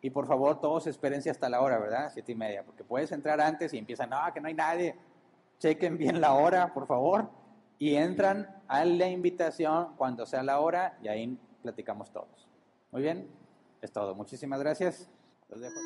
Speaker 1: Y por favor, todos espérense hasta la hora, ¿verdad? Siete y media, porque puedes entrar antes y empiezan, no, que no hay nadie. Chequen bien la hora, por favor. Y entran a la invitación cuando sea la hora y ahí platicamos todos. Muy bien, es todo. Muchísimas gracias. Los dejo.